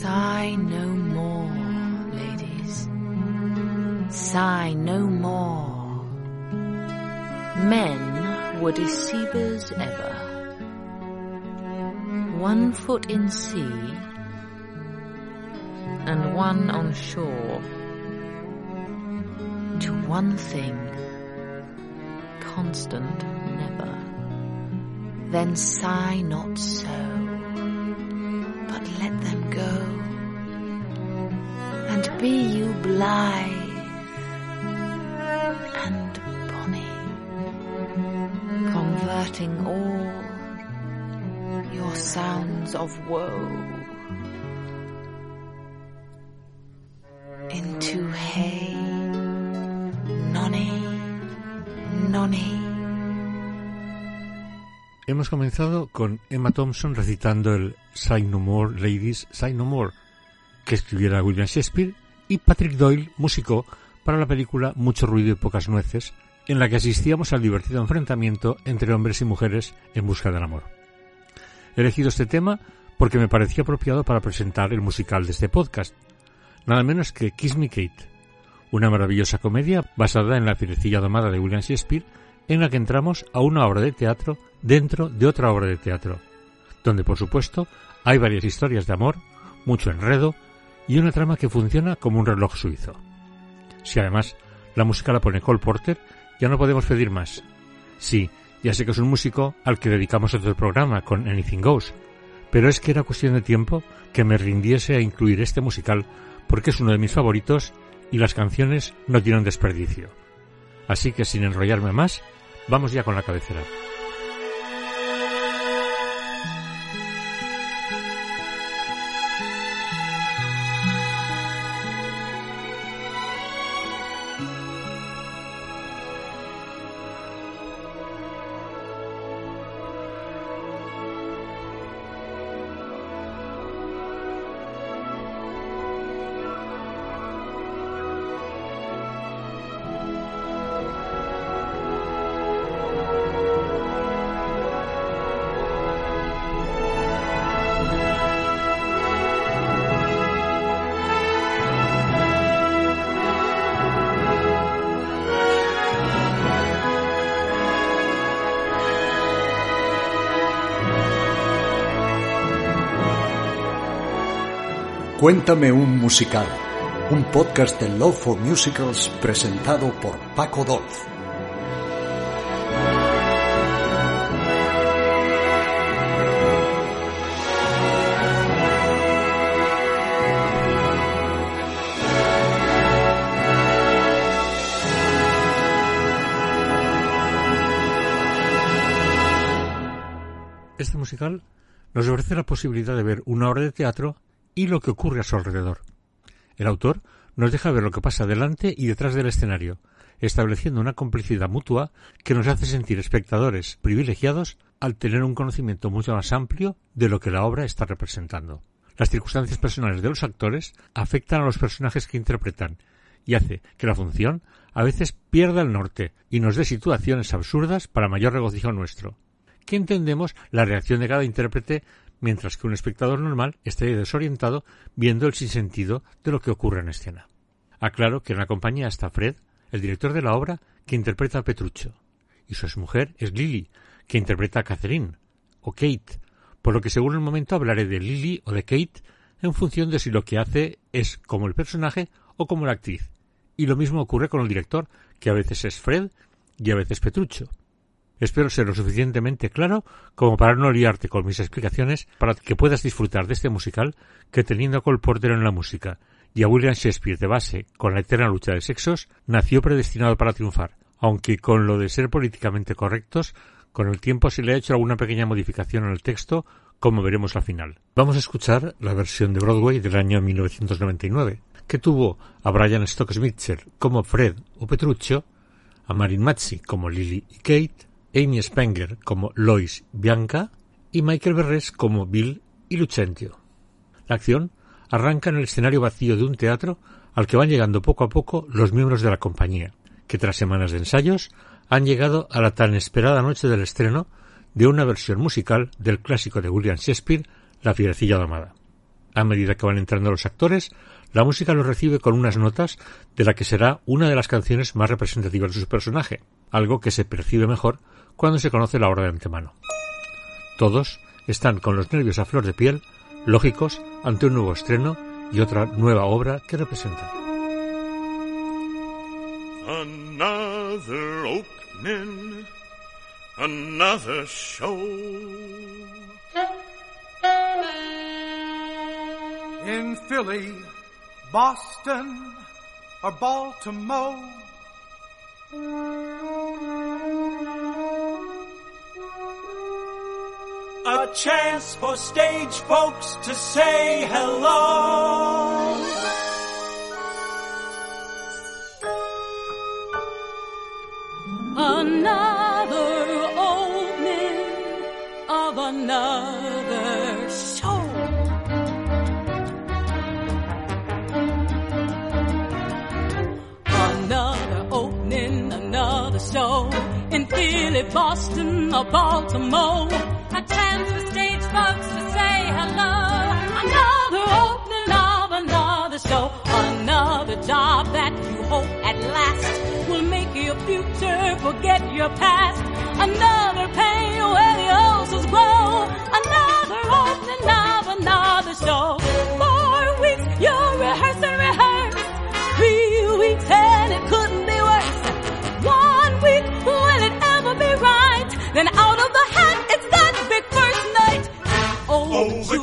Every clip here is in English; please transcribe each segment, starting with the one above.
Sigh no more, ladies. Sigh no more. Men were deceivers ever. One foot in sea and one on shore. To one thing, constant never. Then sigh not so, blithe and bonny, converting all your sounds of woe into hey, nonny, nonny. Hemos comenzado con Emma Thompson recitando el Say No More, Ladies, Say No More, que escribiera William Shakespeare, y Patrick Doyle musicó para la película Mucho ruido y pocas nueces, en la que asistíamos al divertido enfrentamiento entre hombres y mujeres en busca del amor. He elegido este tema porque me parecía apropiado para presentar el musical de este podcast, nada menos que Kiss Me Kate, una maravillosa comedia basada en la firecilla domada de William Shakespeare, en la que entramos a una obra de teatro dentro de otra obra de teatro, donde por supuesto hay varias historias de amor, mucho enredo y una trama que funciona como un reloj suizo. Si además la música la pone Cole Porter, ya no podemos pedir más. Sí, ya sé que es un músico al que dedicamos otro programa con Anything Goes, pero es que era cuestión de tiempo que me rindiese a incluir este musical porque es uno de mis favoritos y las canciones no tienen desperdicio. Así que sin enrollarme más, vamos ya con la cabecera. Cuéntame un musical, un podcast de Love for Musicals presentado por Paco Dolz. Este musical nos ofrece la posibilidad de ver una obra de teatro y lo que ocurre a su alrededor. El autor nos deja ver lo que pasa delante y detrás del escenario, estableciendo una complicidad mutua que nos hace sentir espectadores privilegiados al tener un conocimiento mucho más amplio de lo que la obra está representando. Las circunstancias personales de los actores afectan a los personajes que interpretan y hace que la función a veces pierda el norte y nos dé situaciones absurdas para mayor regocijo nuestro. Que entendemos la reacción de cada intérprete mientras que un espectador normal estaría desorientado viendo el sinsentido de lo que ocurre en escena. Aclaro que en la compañía está Fred, el director de la obra, que interpreta a Petruccio, y su exmujer es Lily, que interpreta a Catherine, o Kate, por lo que según el momento hablaré de Lily o de Kate en función de si lo que hace es como el personaje o como la actriz. Y lo mismo ocurre con el director, que a veces es Fred y a veces Petruccio. Espero ser lo suficientemente claro como para no liarte con mis explicaciones para que puedas disfrutar de este musical que teniendo a Cole Porter en la música y a William Shakespeare de base con la eterna lucha de sexos, nació predestinado para triunfar, aunque con lo de ser políticamente correctos, con el tiempo se le ha hecho alguna pequeña modificación en el texto, como veremos al final. Vamos a escuchar la versión de Broadway del año 1999, que tuvo a Brian Stokes Mitchell como Fred o Petruccio, a Marin Mazzi como Lily y Kate, Amy Spenger como Lois Bianca y Michael Berres como Bill y Lucentio. La acción arranca en el escenario vacío de un teatro al que van llegando poco a poco los miembros de la compañía, que tras semanas de ensayos han llegado a la tan esperada noche del estreno de una versión musical del clásico de William Shakespeare, La fierecilla domada. A medida que van entrando los actores, la música los recibe con unas notas de la que será una de las canciones más representativas de su personaje, algo que se percibe mejor cuando se conoce la obra de antemano. Todos están con los nervios a flor de piel, lógicos ante un nuevo estreno y otra nueva obra que representan. Another opening, another show. in Philly, Boston, or Baltimore. A chance for stage folks to say hello. Another opening of another show. Another opening, another show in Philly, Boston, or Baltimore. A chance for stage folks to say hello. Another opening of another show. Another job that you hope at last will make your future forget your past. Another pain where the ulcers grow. Another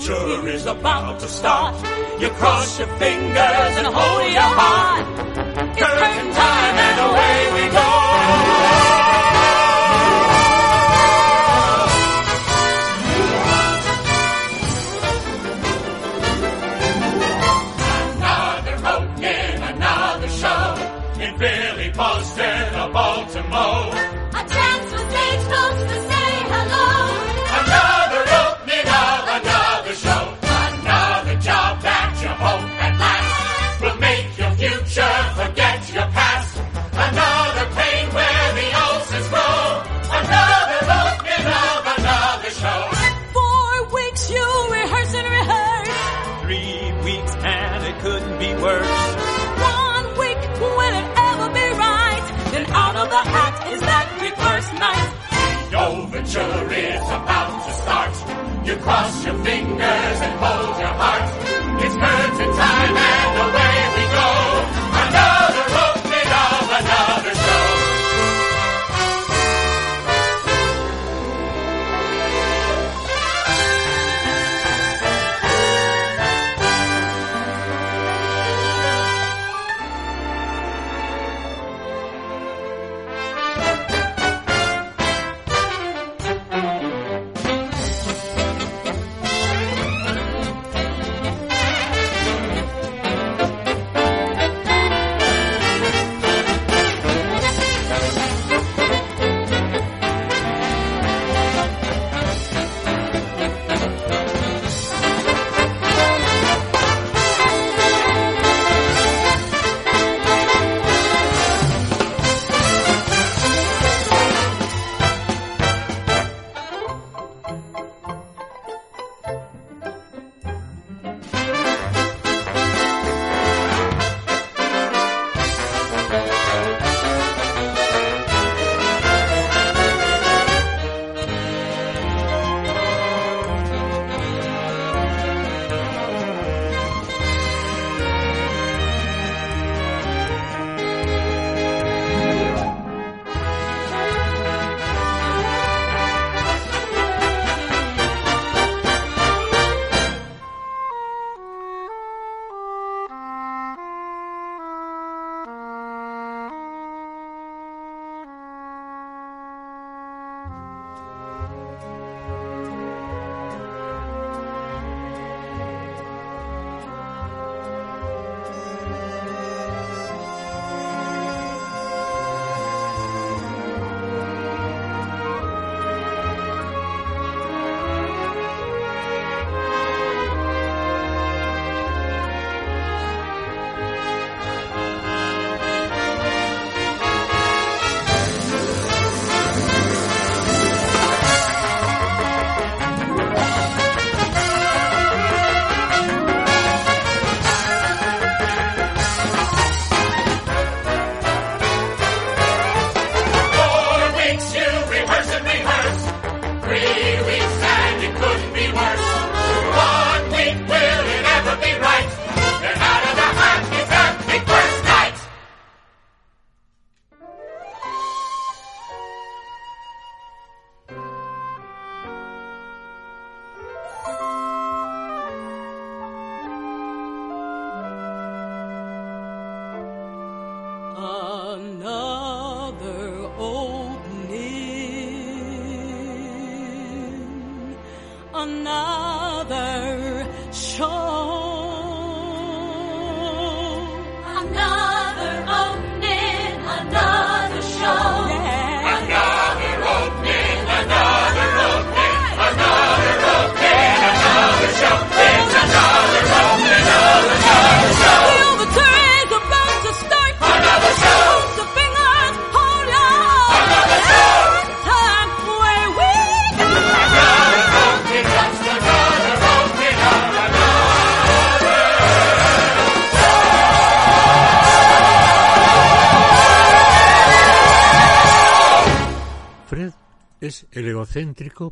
Overture is about to start. You cross your fingers and hold your heart. Curtain time and away we go.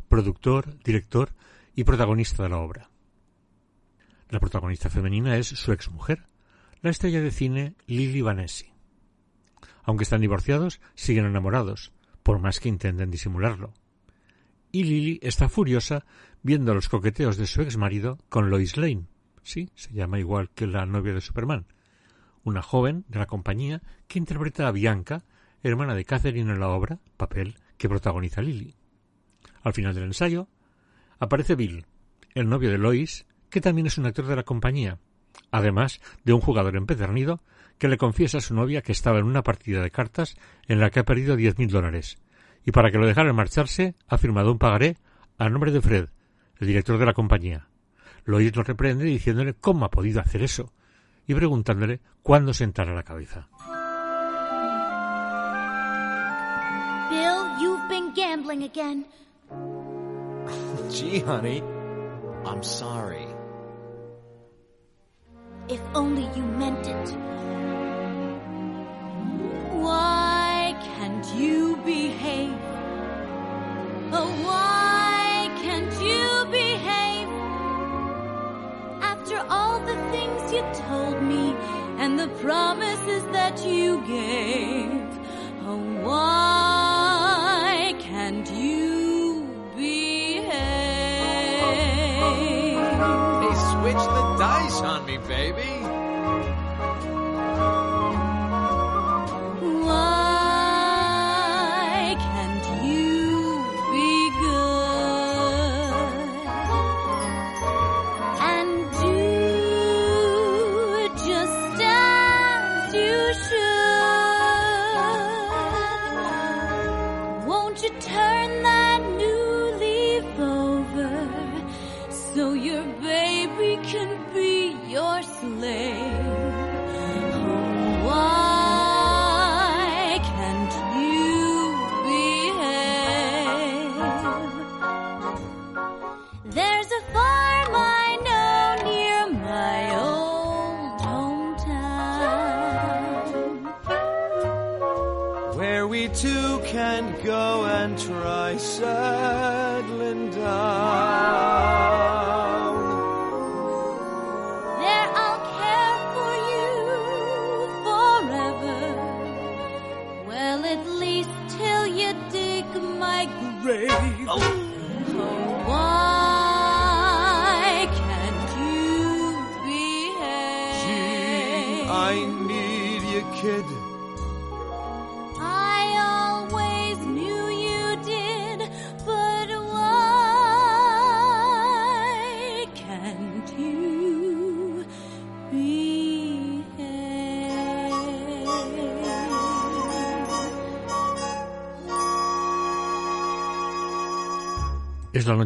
Productor, director y protagonista de la obra. La protagonista femenina es su exmujer, la estrella de cine Lily Vanesi. Aunque están divorciados, siguen enamorados, por más que intenten disimularlo. Y Lily está furiosa viendo los coqueteos de su exmarido con Lois Lane. Sí, se llama igual que la novia de Superman. Una joven de la compañía que interpreta a Bianca, hermana de Catherine en la obra, papel que protagoniza Lily. Al final del ensayo, aparece Bill, el novio de Lois, que también es un actor de la compañía, además de un jugador empedernido que le confiesa a su novia que estaba en una partida de cartas en la que ha perdido diez mil dólares, y para que lo dejaran marcharse ha firmado un pagaré a nombre de Fred, el director de la compañía. Lois lo reprende diciéndole cómo ha podido hacer eso, y preguntándole cuándo sentará la cabeza. Bill, you've been gambling again. Gee, honey, I'm sorry. If only you meant it. Why can't you behave? Oh, why can't you behave? After all the things you told me and the promises that you gave. Oh, why the dice on me, baby.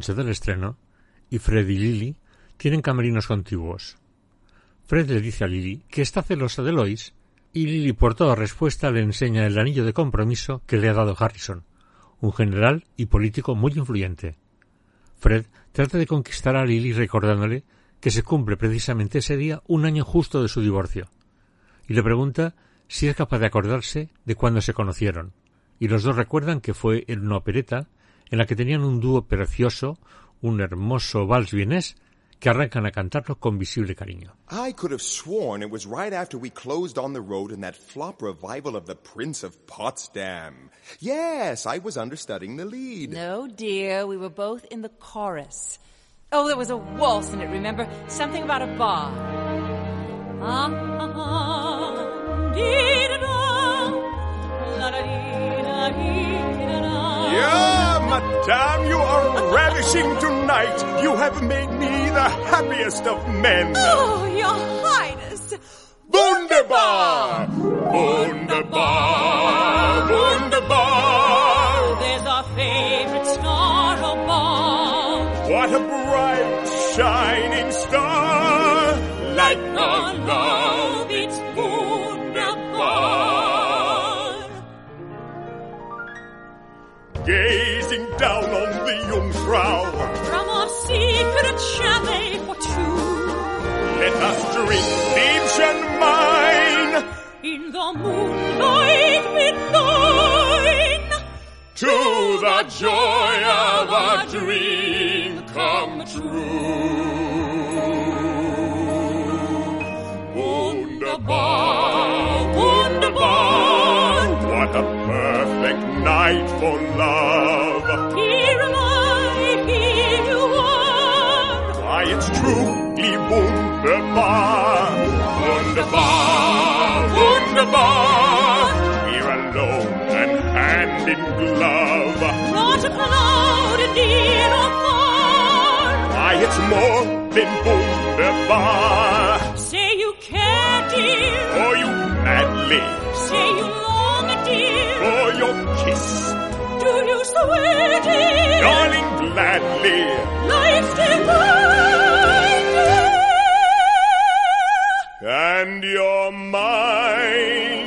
Del estreno y Fred y Lily tienen camerinos contiguos. Fred le dice a Lily que está celosa de Lois y Lily por toda respuesta le enseña el anillo de compromiso que le ha dado Harrison, un general y político muy influyente. Fred trata de conquistar a Lily recordándole que se cumple precisamente ese día un año justo de su divorcio, y le pregunta si es capaz de acordarse de cuando se conocieron, y los dos recuerdan que fue en una opereta en la que tenían un dúo precioso, un hermoso vals vienés, que arrancan a cantarlo con visible cariño. I could have sworn it was right after we closed on the road in that flop revival of The Prince of Potsdam. Yes, I was understudying the lead. No, dear, we were both in the chorus. Oh, there was a waltz in it, remember? Something about a bar. Ah, dee-da-da, la-da-dee-da-dee-da-da. Yeah, madame, you are ravishing tonight. You have made me the happiest of men. Oh, Your Highness! Wunderbar! Wunderbar! Wunderbar! Oh, there's our favorite star above. What a bright, shining star! Like Our love, it's wunderbar. Gazing down on the Jungfrau, From our secret chalet for two. let us drink Liebchen mine In the moonlight midnight. to the joy of a dream come true. Wunderbar, wunderbar, what a perfect night for love. It's truly wunderbar. Wunderbar, wunderbar. We're alone and hand in glove. Not a cloud near or far. Why, it's more than wunderbar. Say you care, dear. For you madly, Say you long, dear. for your kiss, Do you swear, dear? darling, gladly. Life's divine, And you're mine,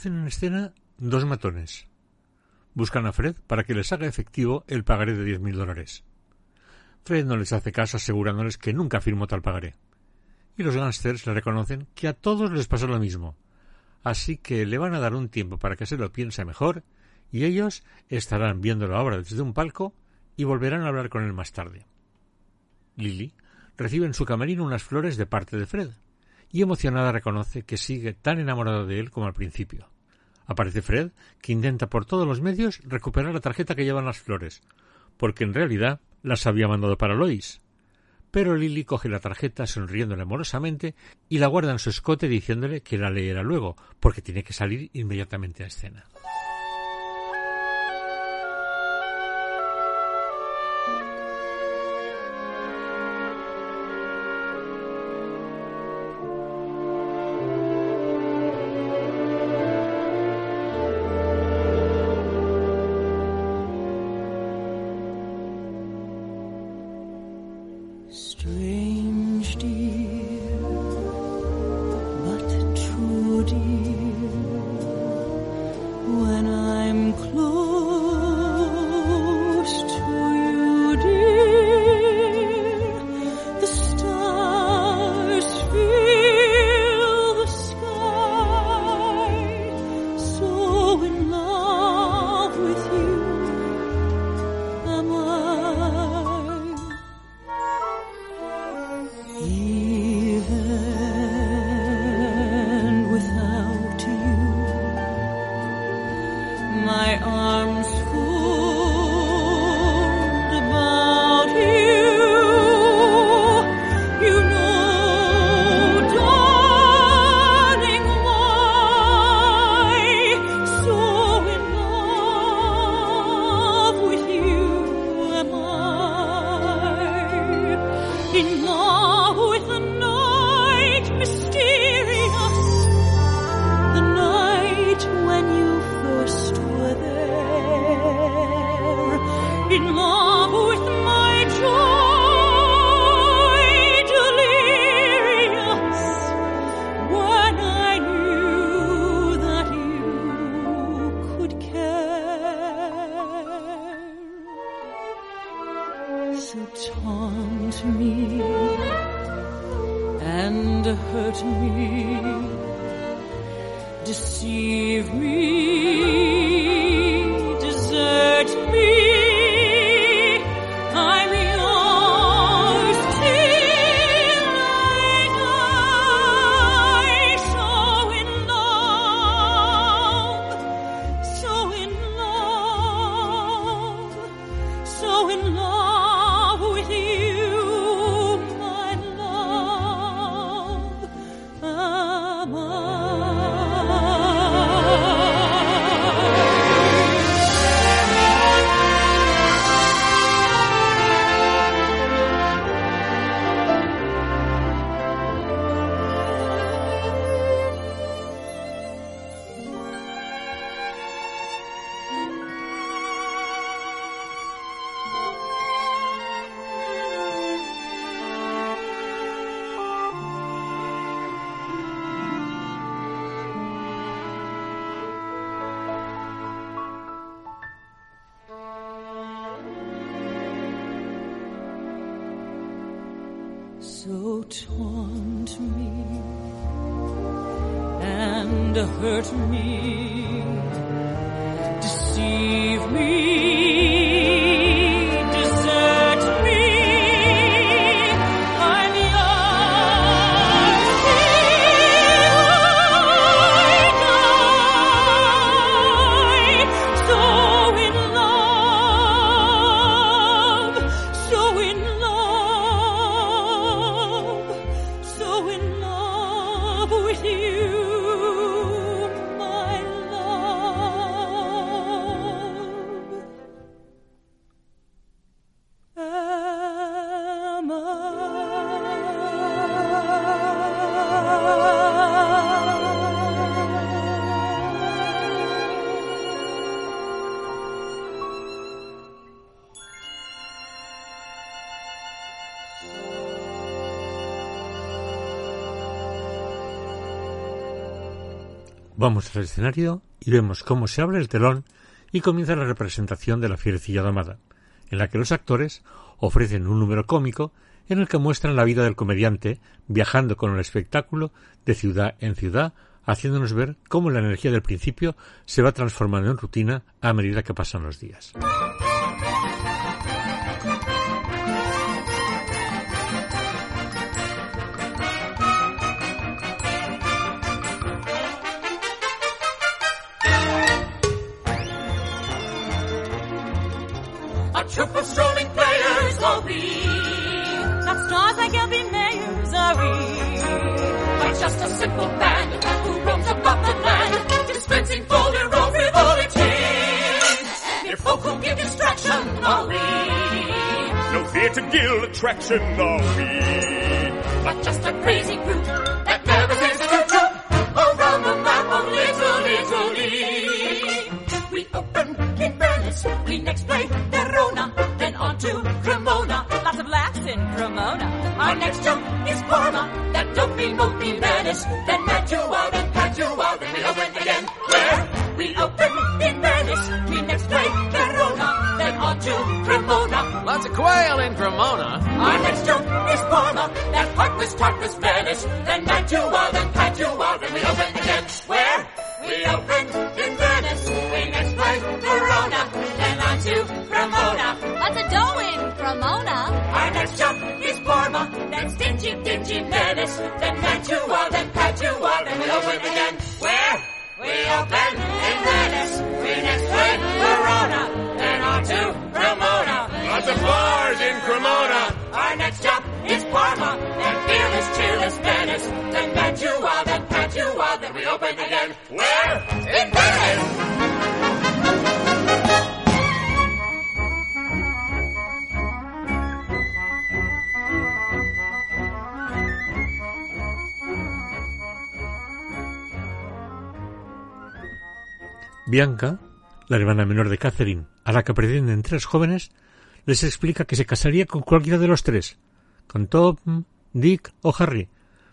Aparecen en escena dos matones. Buscan a Fred para que les haga efectivo el pagaré de 10.000 dólares. Fred no les hace caso asegurándoles que nunca firmó tal pagaré. Y los gángsters le reconocen que a todos les pasó lo mismo. Así que le van a dar un tiempo para que se lo piense mejor y ellos estarán viendo la obra desde un palco y volverán a hablar con él más tarde. Lily recibe en su camerino unas flores de parte de Fred y emocionada reconoce que sigue tan enamorado de él como al principio. Aparece Fred, que intenta por todos los medios recuperar la tarjeta que llevan las flores, porque en realidad las había mandado para Lois. Pero Lily coge la tarjeta sonriéndole amorosamente y la guarda en su escote diciéndole que la leerá luego, porque tiene que salir inmediatamente a escena. Strange, Vamos al escenario y vemos cómo se abre el telón y comienza la representación de la fierecilla domada, en la que los actores ofrecen un número cómico en el que muestran la vida del comediante viajando con el espectáculo de ciudad en ciudad, haciéndonos ver cómo la energía del principio se va transformando en rutina a medida que pasan los días. Just a simple band who roams above the land, dispensing folder of frivolities. Mere folk who give distraction are we. No fear to gild attraction are we. But just a crazy group that never seems to troop around the map of Little Italy. We open in Venice, we next play Verona, to Cremona. Lots of laughs in Cremona. Our next jump is Parma, that dopey mopey Venice, then Padua, then Padua, then we open again. Where? We open in Venice, we next play Verona, then on to Cremona. Lots of quail in Cremona. Our next jump is Parma, that heartless, heartless Venice, then Mantua, then Padua, then we open again. Where? We open dough in Cremona. Our next jump is Parma, then stingy, dingy Venice, then Mantua, then Padua, then we open again. Where? We open in Venice, we next play Verona, then on to Cremona. Lots of bars in Cremona. Our next stop is Parma, then fearless, cheerless Venice, then Mantua, then Padua, then we open again. Where? In Venice! Bianca, la hermana menor de Catherine, a la que pretenden tres jóvenes, les explica que se casaría con cualquiera de los tres, con Tom, Dick o Harry,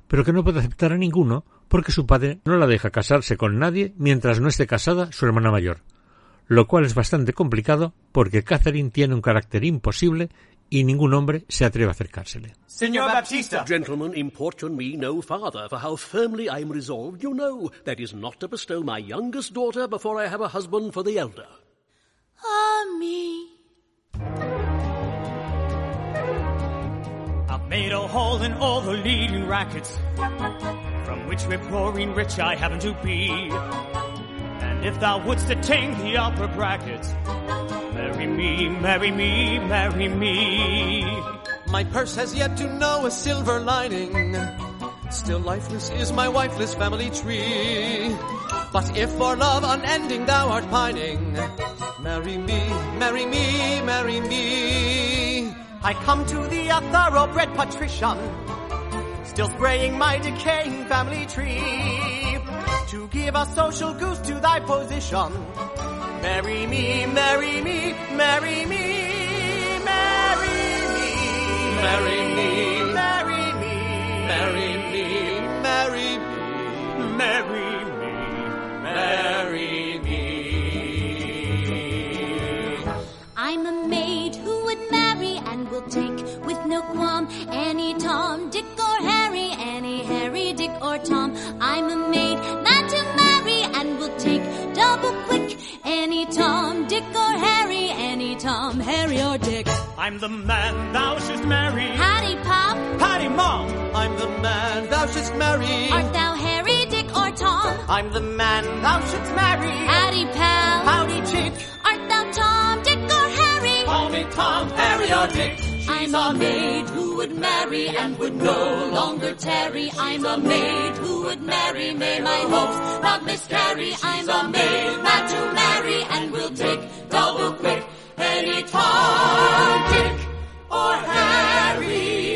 pero que no puede aceptar a ninguno porque su padre no la deja casarse con nadie mientras no esté casada su hermana mayor, lo cual es bastante complicado porque Catherine tiene un carácter imposible y ningún hombre se atreve a acercársele. Senor Baptista. Gentlemen, importune me no farther, for how firmly I am resolved, you know, that is not to bestow my youngest daughter before I have a husband for the elder. Ah, me. I've made a hole in all the leading rackets, from which we're pouring rich I happen to be. And if thou wouldst attain the upper brackets, me, marry me, marry me. My purse has yet to know a silver lining. Still lifeless is my wifeless family tree. But if for love unending thou art pining, marry me, marry me, marry me. I come to thee a thoroughbred patrician, still spraying my decaying family tree. To give a social goose to thy position. Marry me, marry me, marry me, marry me. Marry me, marry me, marry me, marry me, marry me, marry me. I'm a maid who would marry and will take with no qualm any Tom, Dick or Harry, any Harry, Dick or Tom. I'm a maid any Tom, Dick or Harry, any Tom, Harry or Dick. I'm the man thou shouldst marry. Howdy, Pop. Howdy, Mom. I'm the man thou shouldst marry. Art thou Harry, Dick or Tom? I'm the man thou shouldst marry. Howdy, pal. Howdy, chick. Art thou Tom, Dick or Harry? Call me Tom, Harry or Dick. I'm a maid who would marry and would no longer tarry. I'm a maid who would marry, may my hopes not miscarry. I'm a maid not to marry and will take double quick any Tom, Dick, or Harry.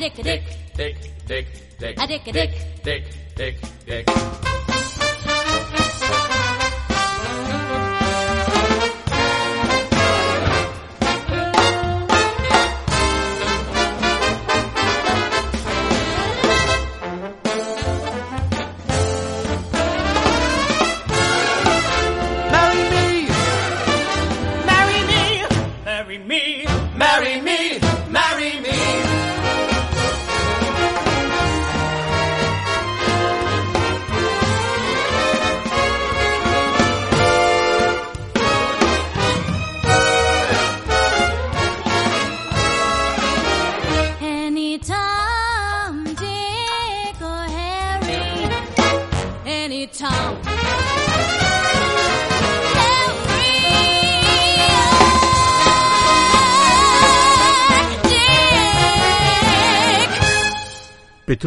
A dick, a dick. Dick, Dick, Dick. A dick, a dick. Dick, Dick, Dick. Marry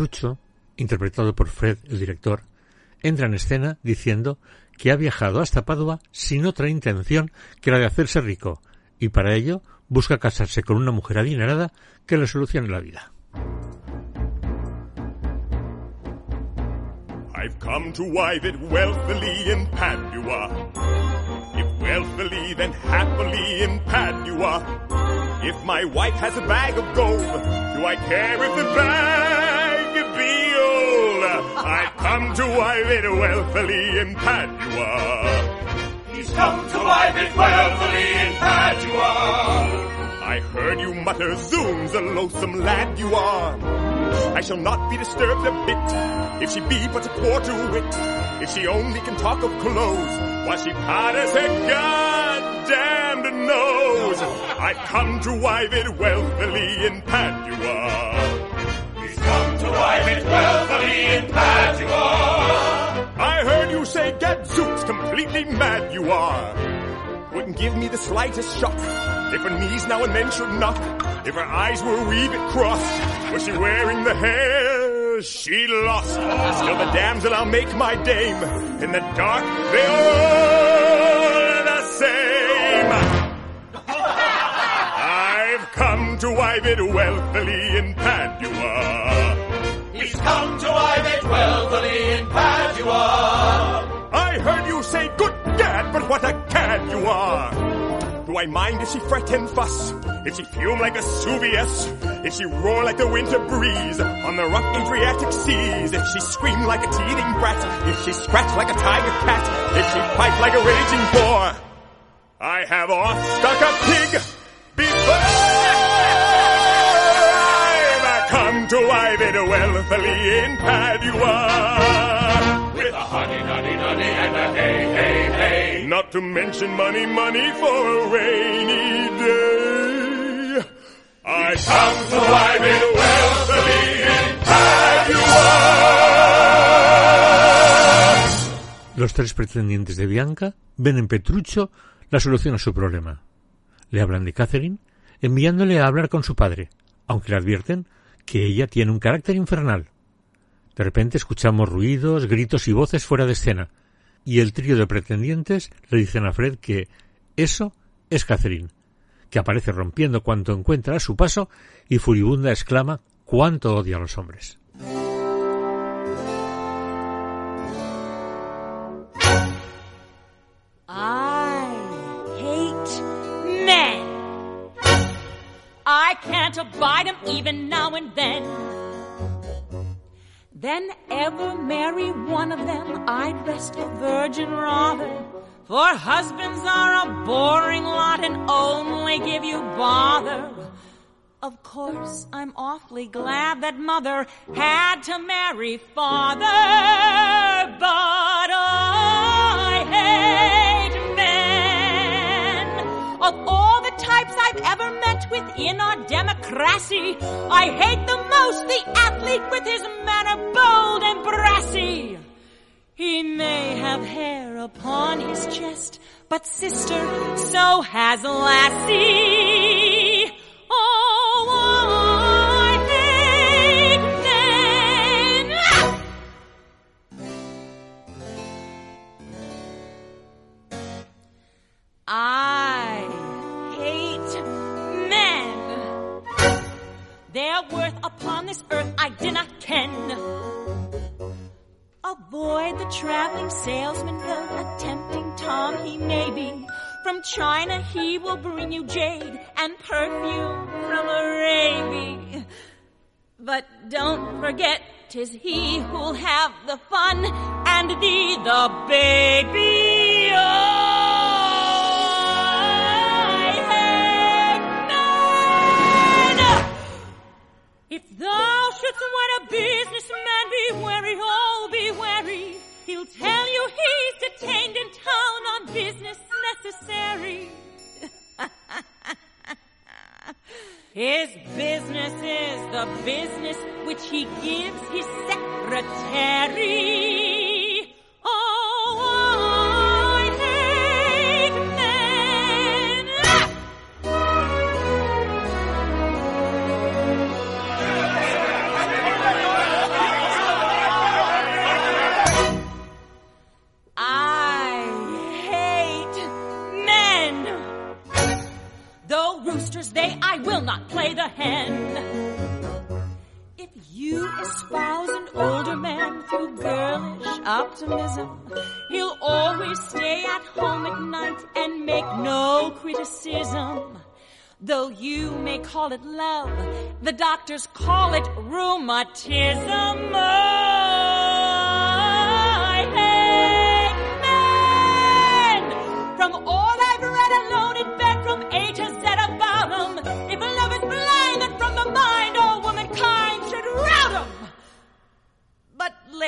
Petruccio, interpretado por Fred, el director, entra en escena diciendo que ha viajado hasta Padua sin otra intención que la de hacerse rico, y para ello busca casarse con una mujer adinerada que le solucione la vida. I've come to wive it wealthily in Padua. If wealthily, then happily in Padua. If my wife has a bag of gold, do I care if the bag be old? I've come to wive it wealthily in Padua. He's come to wive it wealthily in Padua. I heard you mutter, Zooms, a loathsome lad you are. I shall not be disturbed a bit if she be but a quarter wit. If she only can talk of clothes while she powders her goddamned nose. I've come to wive it wealthily in Padua. Come to it wealthily in Padua. I heard you say say gadzooks, completely mad you are. Wouldn't give me the slightest shock if her knees now and then should knock. If her eyes were a wee bit crossed, was she wearing the hair she lost? Still the damsel I'll make my dame. In the dark, they all the same. Come to wive it wealthily in Padua. He's come to wive it wealthily in Padua. I heard you say, good gad, but what a cad you are. Do I mind if she fret and fuss? If she fume like Vesuvius? If she roar like the winter breeze on the rough Adriatic seas? If she scream like a teething brat? If she scratch like a tiger cat? If she fight like a raging boar? I have off stuck a pig before I've come to wive it wealthily in Padua. With a honey, honey, honey, and a hey, hey, hey. Not to mention money, money for a rainy day. I come to wive it wealthily in Padua. Los tres pretendientes de Bianca ven en Petruccio la solución a su problema. Le hablan de Catherine, enviándole a hablar con su padre, aunque le advierten que ella tiene un carácter infernal. De repente escuchamos ruidos, gritos y voces fuera de escena, y el trío de pretendientes le dicen a Fred que eso es Catherine, que aparece rompiendo cuanto encuentra a su paso y furibunda exclama cuánto odia a los hombres. Then ever marry one of them, I'd rest a virgin rather. For husbands are a boring lot and only give you bother. Of course, I'm awfully glad that mother had to marry father, but within our democracy, I hate the most the athlete with his manner bold and brassy. He may have hair upon his chest, but sister, so has Lassie. I not ken. Avoid the traveling salesman, though a tempting Tom he may be. From China he will bring you jade and perfume from Arabia. But don't forget, 'tis he who'll have the fun and thee the baby. Oh, I hate men. If thou shouldst wed a businessman, be wary, oh, be wary. He'll tell you he's detained in town on business necessary. His business is the business which he gives his secretary. Oh, they, I will not play the hen. If you espouse an older man through girlish optimism, he'll always stay at home at night and make no criticism. Though you may call it love, the doctors call it rheumatism.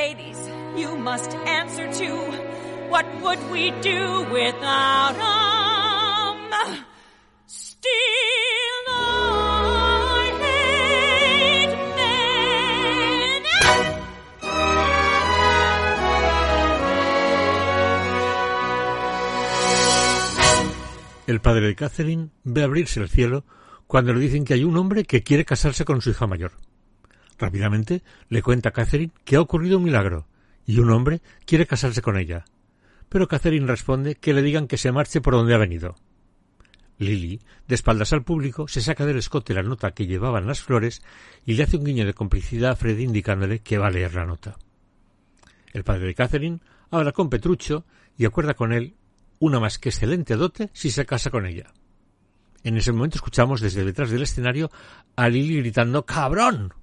Ladies, you must answer to what would we do without them? Still, I hate men. El padre de Catherine ve abrirse el cielo cuando le dicen que hay un hombre que quiere casarse con su hija mayor. Rápidamente le cuenta a Catherine que ha ocurrido un milagro y un hombre quiere casarse con ella. Pero Catherine responde que le digan que se marche por donde ha venido. Lily, de espaldas al público, se saca del escote la nota que llevaban las flores y le hace un guiño de complicidad a Freddy indicándole que va a leer la nota. El padre de Catherine habla con Petruccio y acuerda con él una más que excelente dote si se casa con ella. En ese momento escuchamos desde detrás del escenario a Lily gritando ¡Cabrón!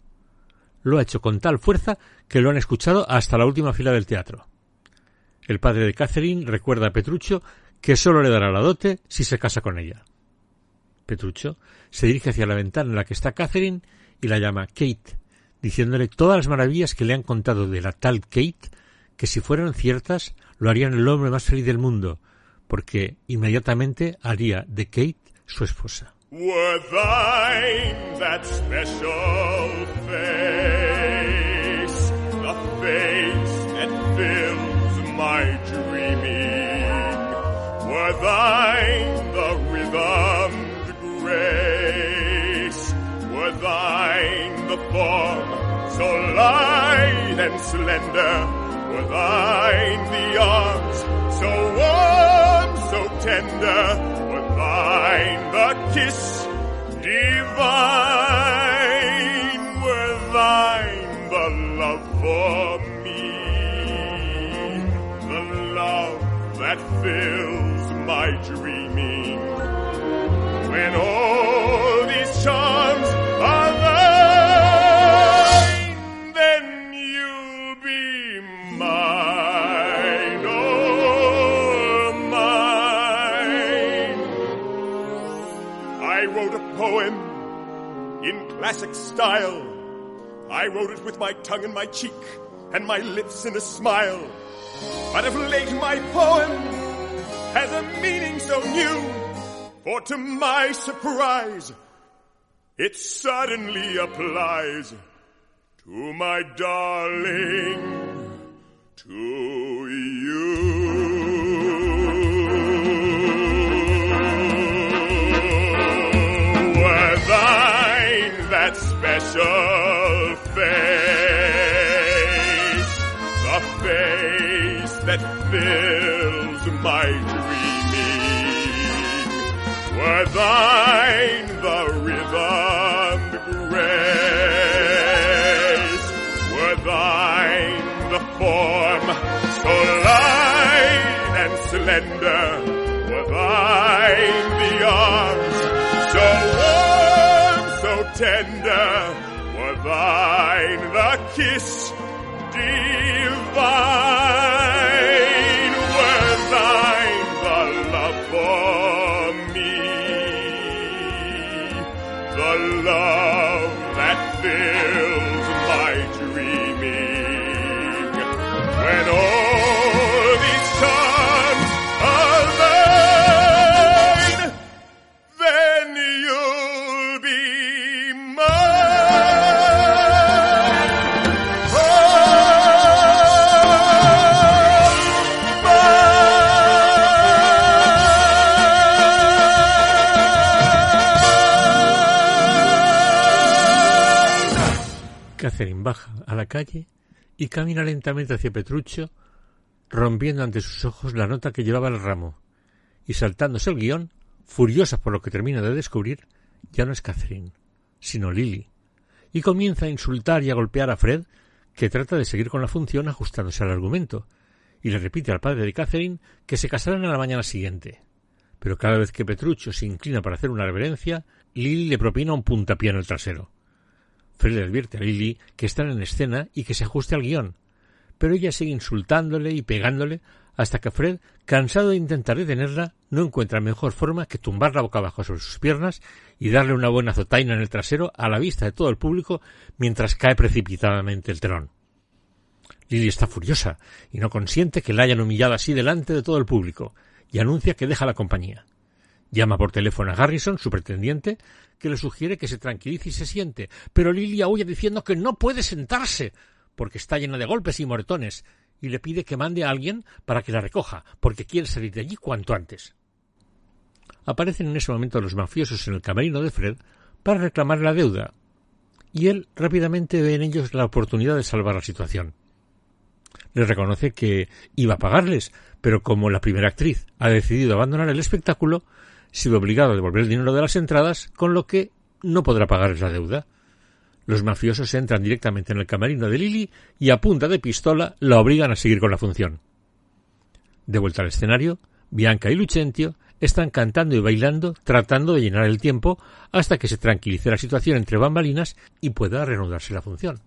Lo ha hecho con tal fuerza que lo han escuchado hasta la última fila del teatro. El padre de Catherine recuerda a Petruccio que solo le dará la dote si se casa con ella. Petruccio se dirige hacia la ventana en la que está Catherine y la llama Kate, diciéndole todas las maravillas que le han contado de la tal Kate, que si fueran ciertas lo harían el hombre más feliz del mundo, porque inmediatamente haría de Kate su esposa. Were thine that special face, the face that fills my dreaming. Were thine the rhythmed grace, were thine the form so light and slender, were thine the arms so warm, so tender, thine the kiss divine, were thine the love for me, the love that fills my dreaming. When all classic style. I wrote it with my tongue in my cheek and my lips in a smile. But of late my poem has a meaning so new, for to my surprise, it suddenly applies to my darling, to you. Special face, the face that fills my dreaming. Were thine tender, were thine the kiss divine, calle y camina lentamente hacia Petruccio, rompiendo ante sus ojos la nota que llevaba el ramo, y saltándose el guion, furiosa por lo que termina de descubrir, ya no es Catherine, sino Lily, y comienza a insultar y a golpear a Fred, que trata de seguir con la función ajustándose al argumento, y le repite al padre de Catherine que se casarán a la mañana siguiente. Pero cada vez que Petruccio se inclina para hacer una reverencia, Lily le propina un puntapié en el trasero. Fred le advierte a Lily que están en escena y que se ajuste al guion, pero ella sigue insultándole y pegándole hasta que Fred, cansado de intentar detenerla, no encuentra mejor forma que tumbarla boca abajo sobre sus piernas y darle una buena azotaina en el trasero a la vista de todo el público mientras cae precipitadamente el telón. Lily está furiosa y no consiente que la hayan humillado así delante de todo el público y anuncia que deja la compañía. Llama por teléfono a Garrison, su pretendiente, que le sugiere que se tranquilice y se siente, pero Lily huye diciendo que no puede sentarse porque está llena de golpes y moretones y le pide que mande a alguien para que la recoja, porque quiere salir de allí cuanto antes. aparecen en ese momento los mafiosos en el camerino de Fred para reclamar la deuda, y él rápidamente ve en ellos la oportunidad de salvar la situación. Le reconoce que iba a pagarles, pero como la primera actriz ha decidido abandonar el espectáculo, se ve obligado a devolver el dinero de las entradas, con lo que no podrá pagarles la deuda. Los mafiosos entran directamente en el camerino de Lily y a punta de pistola la obligan a seguir con la función. De vuelta al escenario, Bianca y Lucentio están cantando y bailando, tratando de llenar el tiempo hasta que se tranquilice la situación entre bambalinas y pueda reanudarse la función.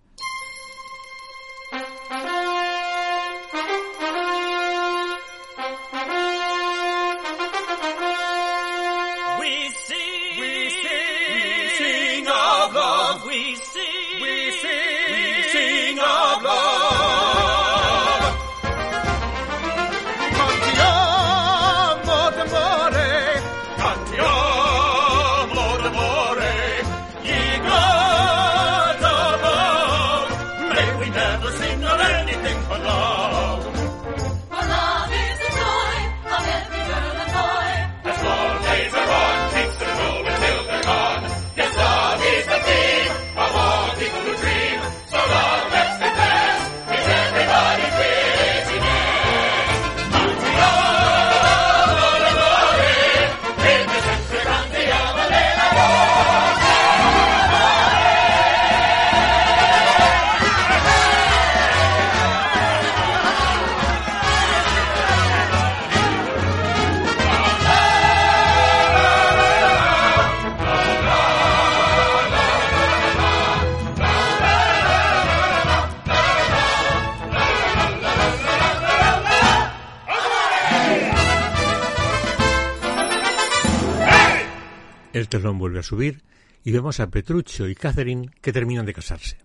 El telón vuelve a subir y vemos a Petruccio y Catherine que terminan de casarse.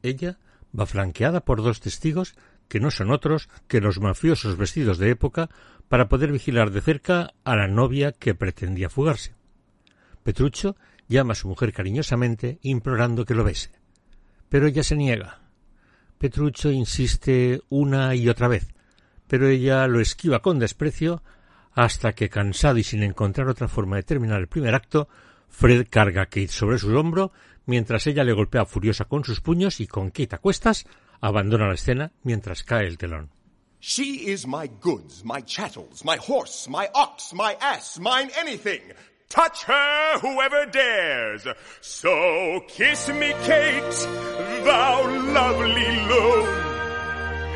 Ella va flanqueada por dos testigos que no son otros que los mafiosos vestidos de época para poder vigilar de cerca a la novia que pretendía fugarse. Petruccio llama a su mujer cariñosamente implorando que lo bese, pero ella se niega. Petruccio insiste una y otra vez, pero ella lo esquiva con desprecio hasta que, cansado y sin encontrar otra forma de terminar el primer acto, Fred carga a Kate sobre su hombro mientras ella le golpea furiosa con sus puños y con Kate a cuestas abandona la escena mientras cae el telón. She is my goods, my chattels, my horse, my ox, my ass, mine anything. Touch her, whoever dares. So kiss me, Kate, thou lovely loon.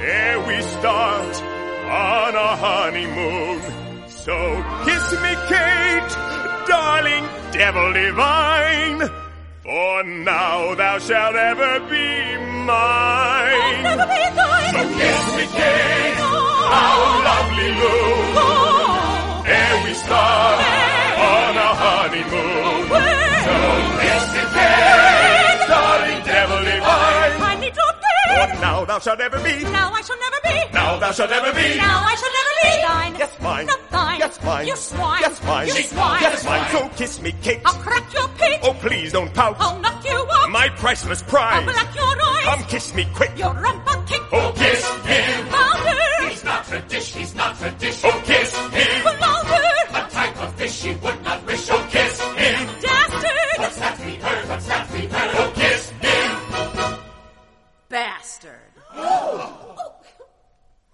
Ere we start on our honeymoon. So kiss me, Kate, darling devil divine. For now thou shalt ever be mine. Never be thine. So kiss me, Kate, thou lovely loon. Oh. Ere we start on a honeymoon. Oh, so kiss me, Kate, now thou shalt ever be. Now I shall never be. Now thou shalt ever be. Now I shall never be thine. Yes, mine. Not thine. Yes, mine. You swine. Yes, mine. You swine. Yes, mine. So kiss me, Kate. I'll crack your pate. Oh, please don't pout. I'll knock you out. My priceless prize. I'll black your eyes. Come kiss me quick. Your rumpa kick. Oh, kiss him. Louder. He's not a dish, he's not a dish. Oh, kiss him. Louder. A type of fish he would not wish. Oh, Bastard.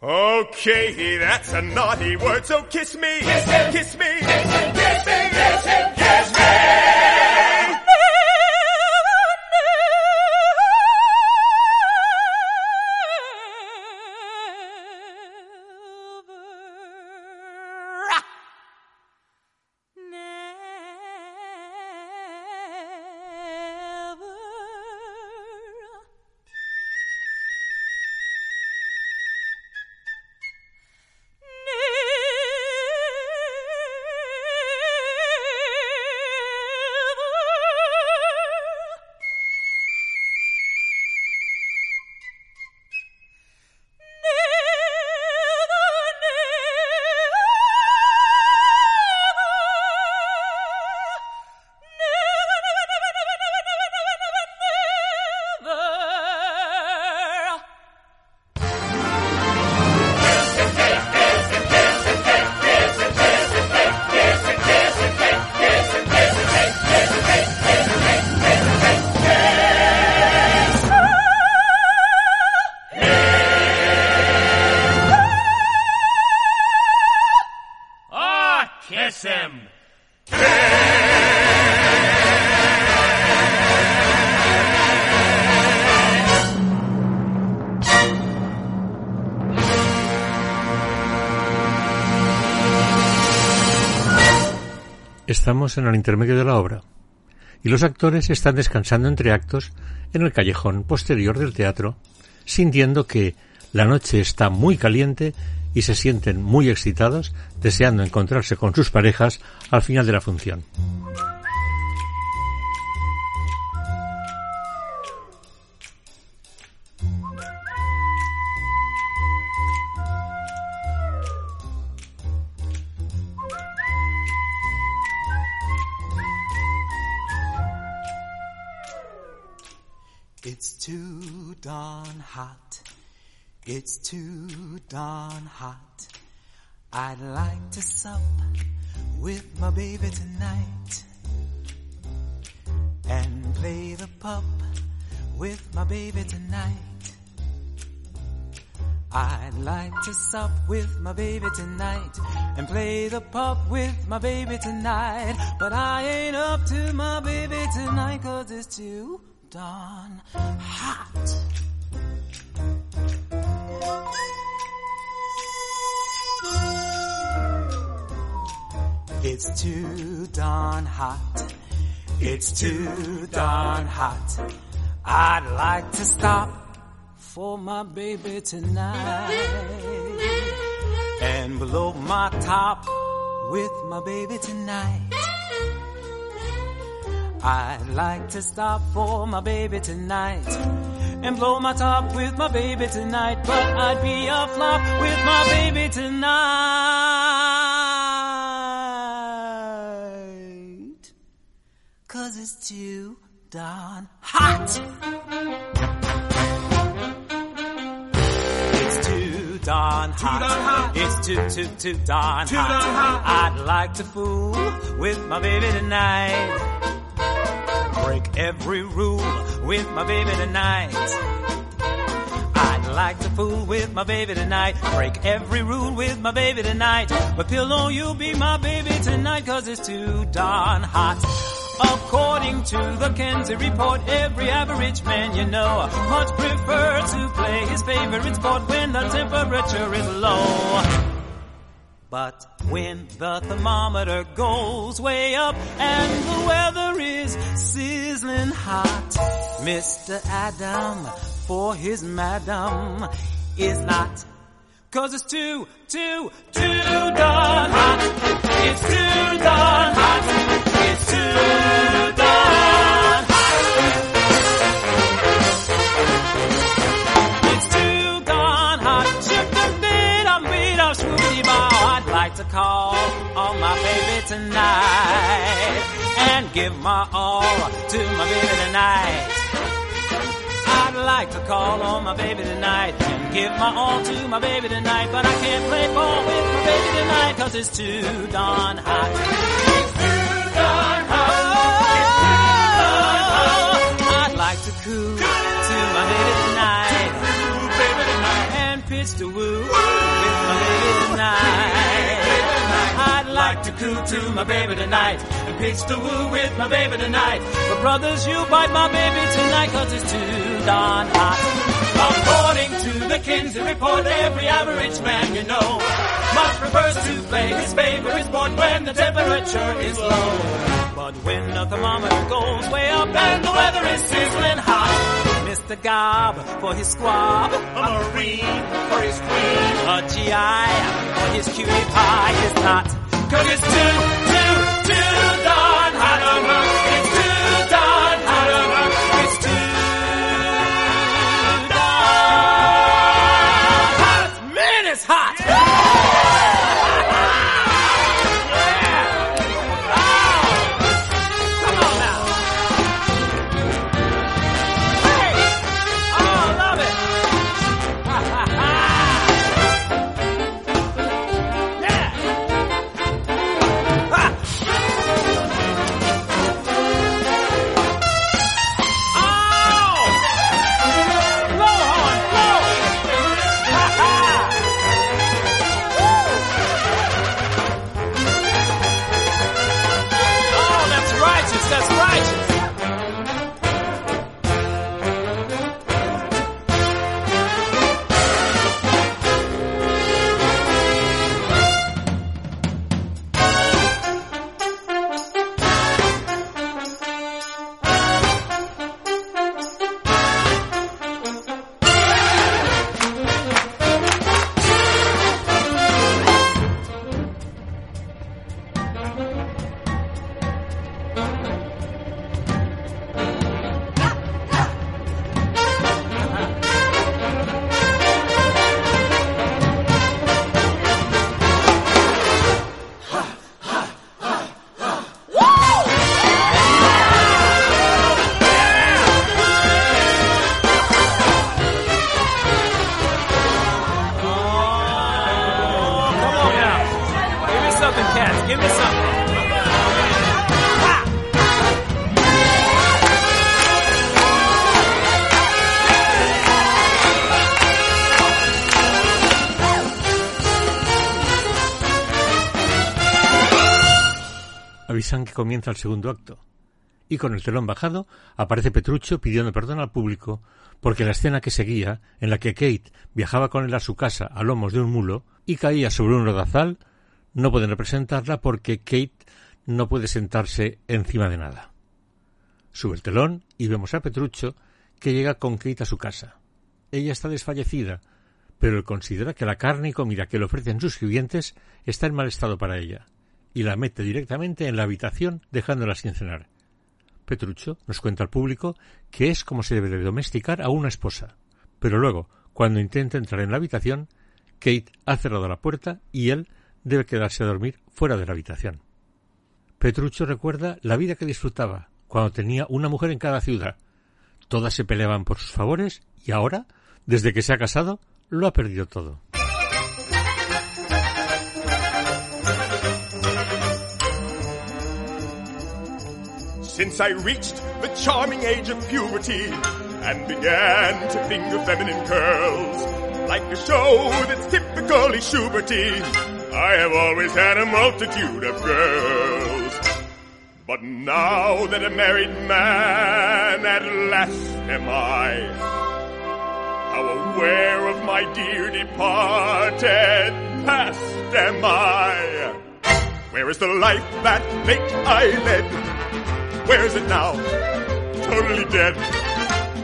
Okay, that's a naughty word, so kiss me. Kiss him. Kiss me. Kiss him, kiss him, kiss him, kiss me. Estamos en el intermedio de la obra y los actores están descansando entre actos en el callejón posterior del teatro, sintiendo que la noche está muy caliente y se sienten muy excitados, deseando encontrarse con sus parejas al final de la función. Darn hot. It's too darn hot. I'd like to sup with my baby tonight and play the pup with my baby tonight. I'd like to sup with my baby tonight and play the pup with my baby tonight. But I ain't up to my baby tonight cause it's too darn hot. It's too darn hot. It's too darn hot. I'd like to stop for my baby tonight and blow my top with my baby tonight. I'd like to stop for my baby tonight and blow my top with my baby tonight, but I'd be a flop with my baby tonight. Cause it's too darn hot. It's too darn hot. It's too, too, too darn hot. I'd like to fool with my baby tonight break every rule with my baby tonight. I'd like to fool with my baby tonight. Break every rule with my baby tonight. But pillow, you'll be my baby tonight, cause it's too darn hot. According to the Kinsey report, every average man you know much prefer to play his favorite sport when the temperature is low. But when the thermometer goes way up and the weather is sizzling hot, Mr. Adam for his madam is not. Cause it's too, too, too darn hot. It's too darn hot. It's too to call on my baby tonight and give my all to my baby tonight. I'd like to call on my baby tonight and give my all to my baby tonight, but I can't play ball with my baby tonight cause it's too darn hot. It's too darn hot. It's too darn hot. I'd like to coo to my baby tonight. baby tonight. And pitch the woo with my baby tonight. Like to coo to my baby tonight and pitch the woo with my baby tonight. But brothers, you bite my baby tonight cause it's too darn hot. According to the Kinsey report, every average man you know must prefers to play his favorite sport when the temperature is low. But when the thermometer goes way up and the weather is sizzling hot, Mr. Gob for his squab, a Marine for his queen, a GI for his cutie pie is not. Cause it's too, Que comienza el segundo acto. Y con el telón bajado aparece Petruccio pidiendo perdón al público porque la escena que seguía, en la que Kate viajaba con él a su casa a lomos de un mulo y caía sobre un rodazal, no pueden representarla porque Kate no puede sentarse encima de nada. Sube el telón y vemos a Petruccio que llega con Kate a su casa. Ella está desfallecida, pero él considera que la carne y comida que le ofrecen sus clientes está en mal estado para ella, y la mete directamente en la habitación dejándola sin cenar. Petruccio nos cuenta al público que es como se debe de domesticar a una esposa. Pero luego, cuando intenta entrar en la habitación, Kate ha cerrado la puerta y él debe quedarse a dormir fuera de la habitación. Petruccio recuerda la vida que disfrutaba cuando tenía una mujer en cada ciudad. Todas se peleaban por sus favores y ahora, desde que se ha casado, lo ha perdido todo. Since I reached the charming age of puberty and began to finger feminine curls, like a show that's typically Schuberty, I have always had a multitude of girls. But now that a married man at last am I, how aware of my dear departed past am I? Where is the life that late I led? Where is it now? Totally dead.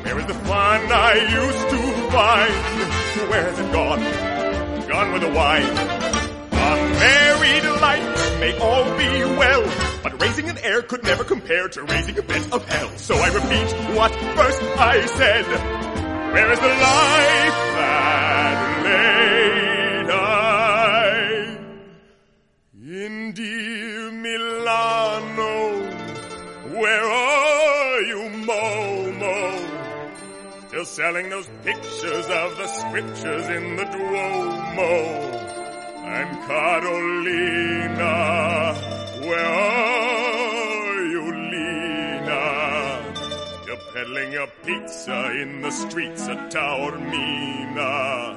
Where is the fun I used to find? Where has it gone? Gone with the wine. A married life may all be well, but raising an heir could never compare to raising a bit of hell. So I repeat what first I said. Where is the life that late I in dear Milano? Where are you, Momo? Still selling those pictures of the scriptures in the Duomo. And Carolina, where are you, Lina? You're peddling your pizza in the streets of Taormina.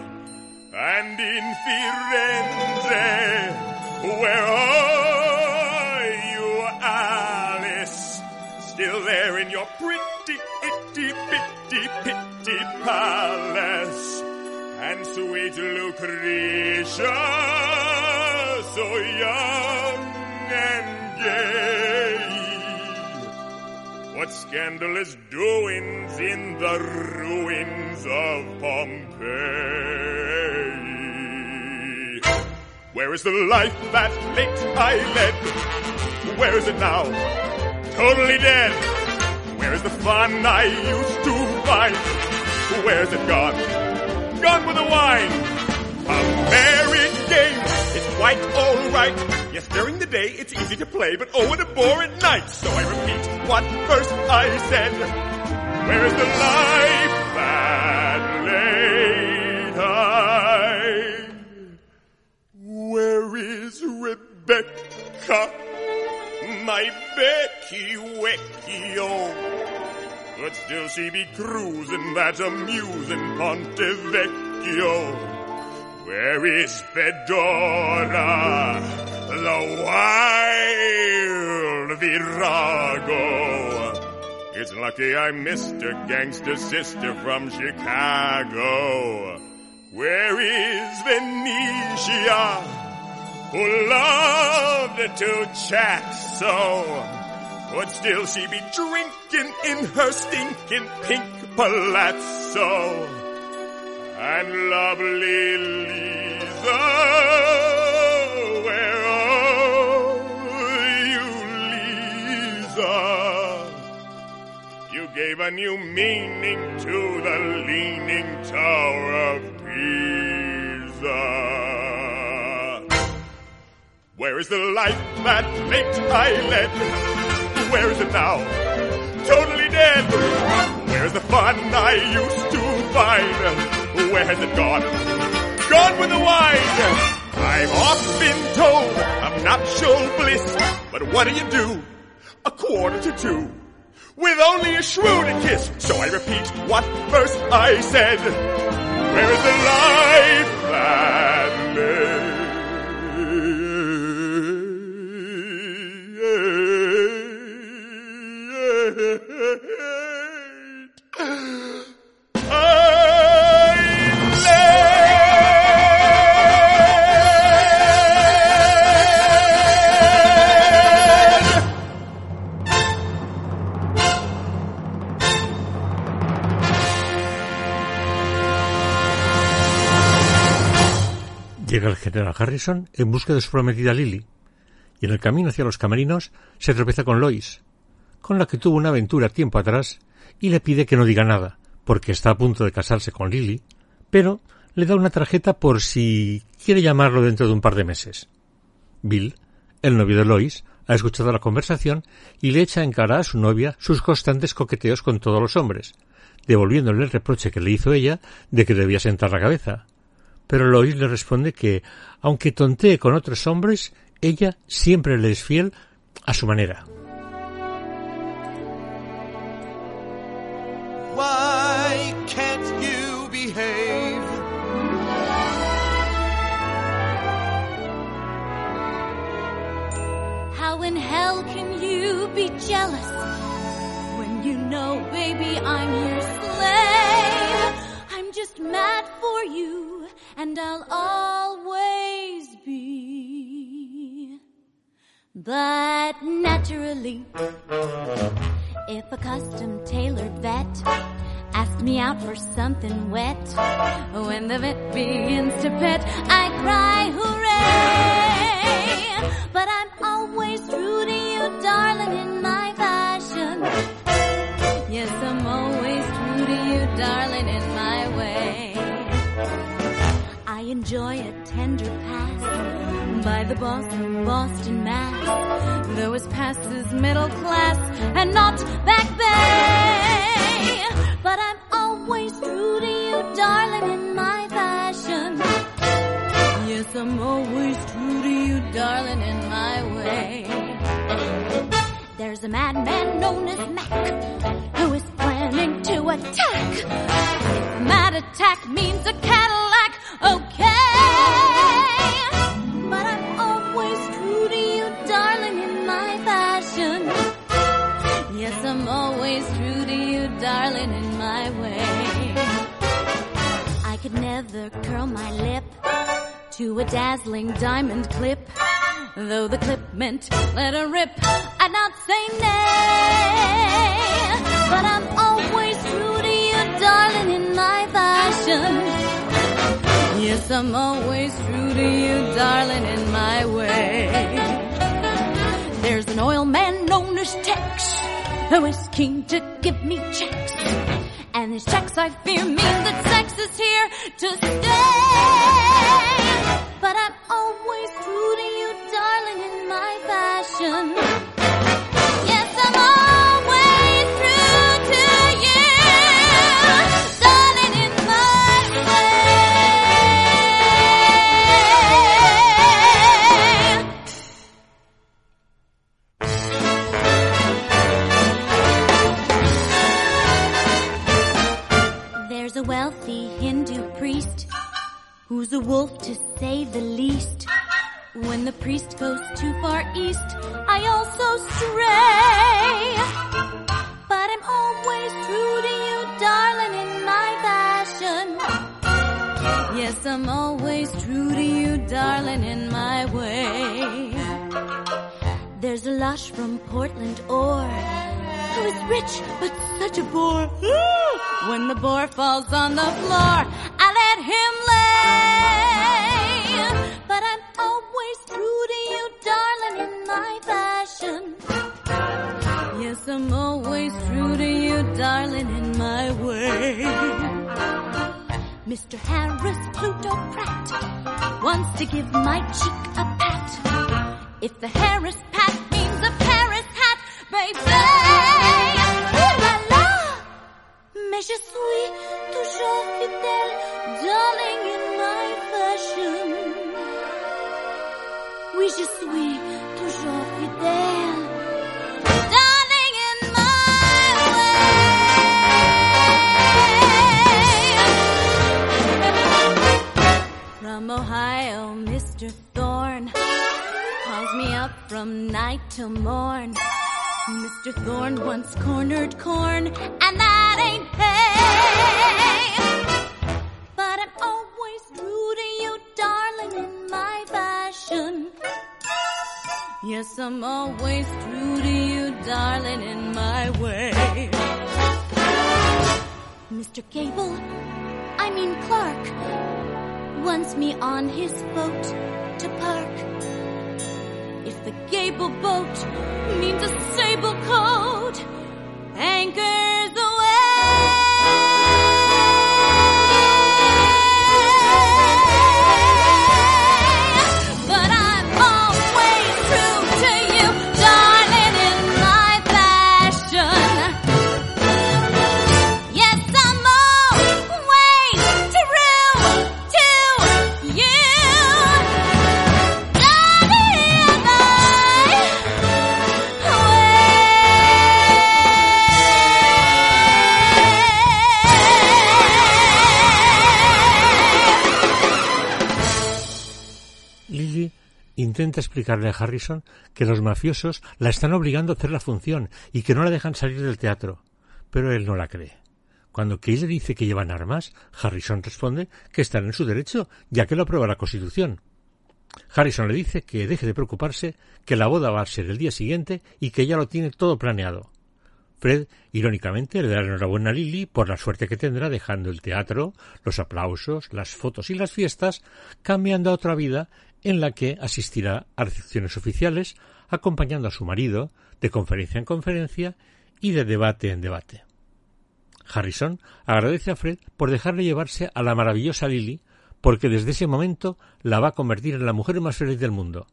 And in Firenze, where are you, Alice? Still there in your pretty, itty, bitty, Pitti palace. And sweet Lucretia, so young and gay. What scandalous doings in the ruins of Pompeii. Where is the life that late I led? Where is it now? Totally dead. Where is the fun I used to find? Where's it gone? Gone with the wine. A married game. It's quite alright. Yes, during the day it's easy to play, but oh, what a bore at night. So I repeat what first I said. Where is the life that late I? Where is Rebecca? My Becky Wecky, oh. But still she be cruising that amusing Ponte Vecchio. Where is Fedora, the wild virago? It's lucky I missed a gangster sister from Chicago. Where is Venetia, who loved to chat so? But still she be drinking in her stinking pink palazzo. And lovely Lisa, where are you, Lisa? You gave a new meaning to the leaning tower of Pisa. Where is the life that late I led? Where is it now? Totally dead. Where's the fun I used to find? Where has it gone? Gone with the wine. I've often been told of nuptial bliss, but what do you do? A quarter to two. With only a shrew to kiss. So I repeat what first I said. Where is the life Llega el general Harrison en busca de su prometida Lily, y en el camino hacia los camerinos se tropeza con Lois, con la que tuvo una aventura tiempo atrás, y le pide que no diga nada, porque está a punto de casarse con Lily, pero le da una tarjeta por si quiere llamarlo dentro de un par de meses. Bill, el novio de Lois, ha escuchado la conversación y le echa en cara a su novia sus constantes coqueteos con todos los hombres, devolviéndole el reproche que le hizo ella de que debía sentar la cabeza. Pero Lois le responde que, aunque tontee con otros hombres, ella siempre le es fiel a su manera. Why can't you behave? How in hell can you be jealous when you know, baby, I'm your slave? I'm just mad for you, and I'll always be. But naturally, if a custom tailored vet asked me out for something wet, when the vet begins to pet, I cry hooray! But I'm always true to you, darling, in my fashion. Yes, I'm always true to you, darling, in my way. I enjoy a tender pass by the Boston, Boston, Mass. Though his past is middle class and not back bay. But I'm always true to you, darling, in my fashion. Yes, I'm always true to you, darling, in my way. There's a madman known as Mac who is planning to attack. If mad attack means a Cadillac, okay. To a dazzling diamond clip. Though the clip meant let her rip, I'd not say nay. But I'm always true to you, darling, in my fashion. Yes, I'm always true to you, darling, in my way. There's an oil man known as Tex who is keen to give me checks. And his checks, I fear, mean that sex is here to stay. But I'm always true to you, darling, in my fashion. Yes, I'm always true to you, darling, in my way. There's a wealthy Hindu priest who's a wolf to say the least. When the priest goes too far east, I also stray. But I'm always true to you, darling, in my fashion. Yes, I'm always true to you, darling, in my way. There's a lush from Portland, or who is rich but such a bore. When the boar falls on the floor, I let him lay. But I'm always true to you, darling, in my fashion. Yes, I'm always true to you, darling, in my way. Mr. Harris Plutocrat wants to give my cheek a pat. If the Harris pat means a Paris hat, baby. Mais je suis toujours fidèle, darling, in my fashion. Oui, je suis toujours fidèle. Darling, in my way. From Ohio, Mr. Thorne calls me up from night till morn. Mr. Thorne once cornered corn, and that ain't pay. But I'm always true to you, darling, in my fashion. Yes, I'm always true to you, darling, in my way. Mr. Gable, I mean Clark, wants me on his boat to park. If the Gable boat means a sable coat, anchors explicarle a Harrison que los mafiosos la están obligando a hacer la función y que no la dejan salir del teatro, pero él no la cree. Cuando Kay le dice que llevan armas, Harrison responde que están en su derecho, ya que lo aprueba la Constitución. Harrison le dice que deje de preocuparse, que la boda va a ser el día siguiente y que ya lo tiene todo planeado. Fred, irónicamente, le da enhorabuena a Lily por la suerte que tendrá dejando el teatro, los aplausos, las fotos y las fiestas, cambiando a otra vida en la que asistirá a recepciones oficiales, acompañando a su marido, de conferencia en conferencia y de debate en debate. Harrison agradece a Fred por dejarle llevarse a la maravillosa Lily, porque desde ese momento la va a convertir en la mujer más feliz del mundo.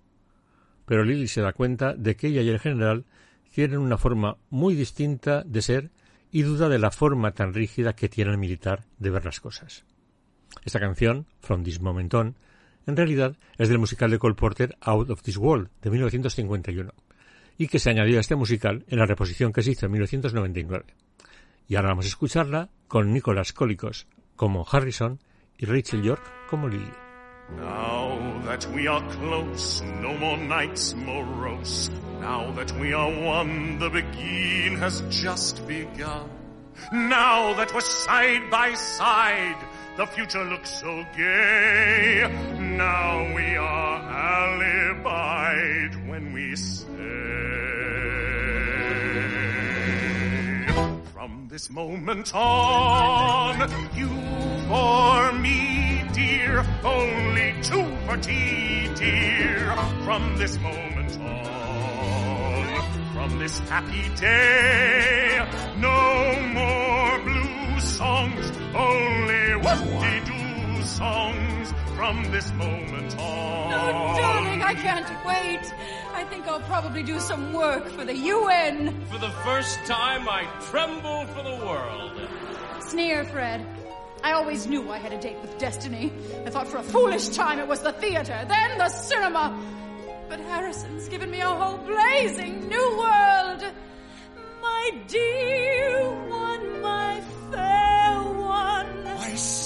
Pero Lily se da cuenta de que ella y el general tienen una forma muy distinta de ser y duda de la forma tan rígida que tiene el militar de ver las cosas. Esta canción, From This Moment On, en realidad es del musical de Cole Porter Out of This World de 1951 y que se añadió a este musical en la reposición que se hizo en 1999. Y ahora vamos a escucharla con Nicholas Colicos como Harrison y Rachel York como Lily. Now that we are close, no more nights morose. Now that we are one, the begin has just begun. Now that we're side by side, the future looks so gay. Now we are alibied when we say, from this moment on, you for me, dear, only two for tea, dear. From this moment on, from this happy day, no more blue songs, only whoop-de-doo songs. From this moment on. Oh, darling, I can't wait. I think I'll probably do some work for the UN. For the first time, I tremble for the world. Sneer, Fred. I always knew I had a date with destiny. I thought for a foolish time it was the theater, then the cinema. But Harrison's given me a whole blazing new world. My dear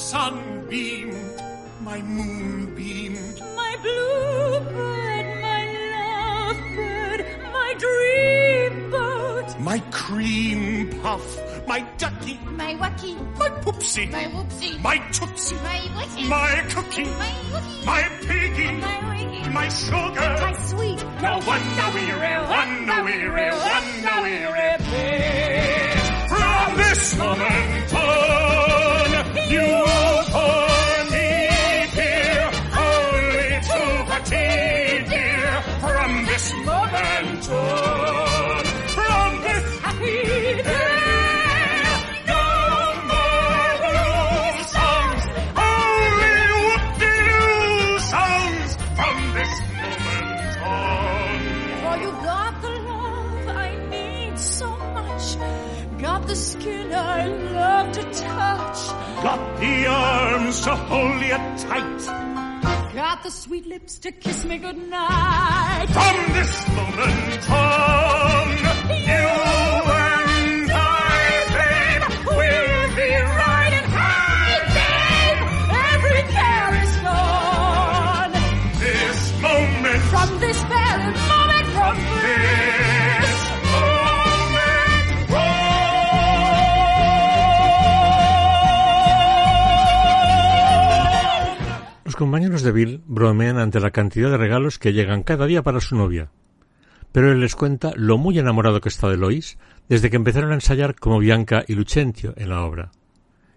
My sunbeam, my moonbeam, My bluebird, my lovebird, my dream boat. my cream puff, my ducky, My wacky. my poopsie, My whoopsie. my tootsie, My witty. my cookie, My wookie. my piggy, My wiggy. my sugar. My sweet. No wonder we real, wonder we real, wonder we repeat. From this moment on, the love I need so much. Got the skin I love to touch. Got the arms to hold you tight. got the sweet lips to kiss me goodnight. From this moment on, you Compañeros de Bill bromean ante la cantidad de regalos que llegan cada día para su novia. Pero él les cuenta lo muy enamorado que está de Lois desde que empezaron a ensayar como Bianca y Lucentio en la obra.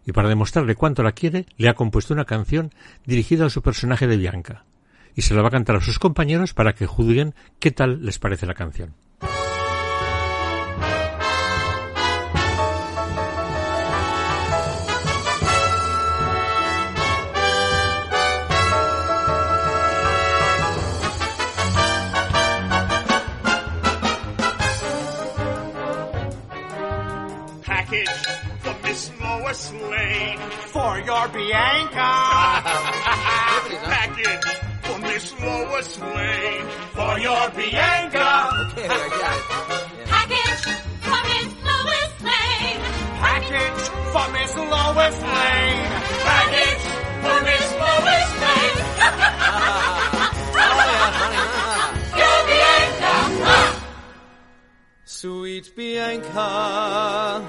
Y para demostrarle cuánto la quiere, le ha compuesto una canción dirigida a su personaje de Bianca. Y se la va a cantar a sus compañeros para que juzguen qué tal les parece la canción. For your Bianca. package for Miss Lois Lane. For your Bianca. Package from Miss Lois Lane. Package for Miss Lois Lane. Package for Miss Lois Lane. Your Bianca. Sweet Bianca.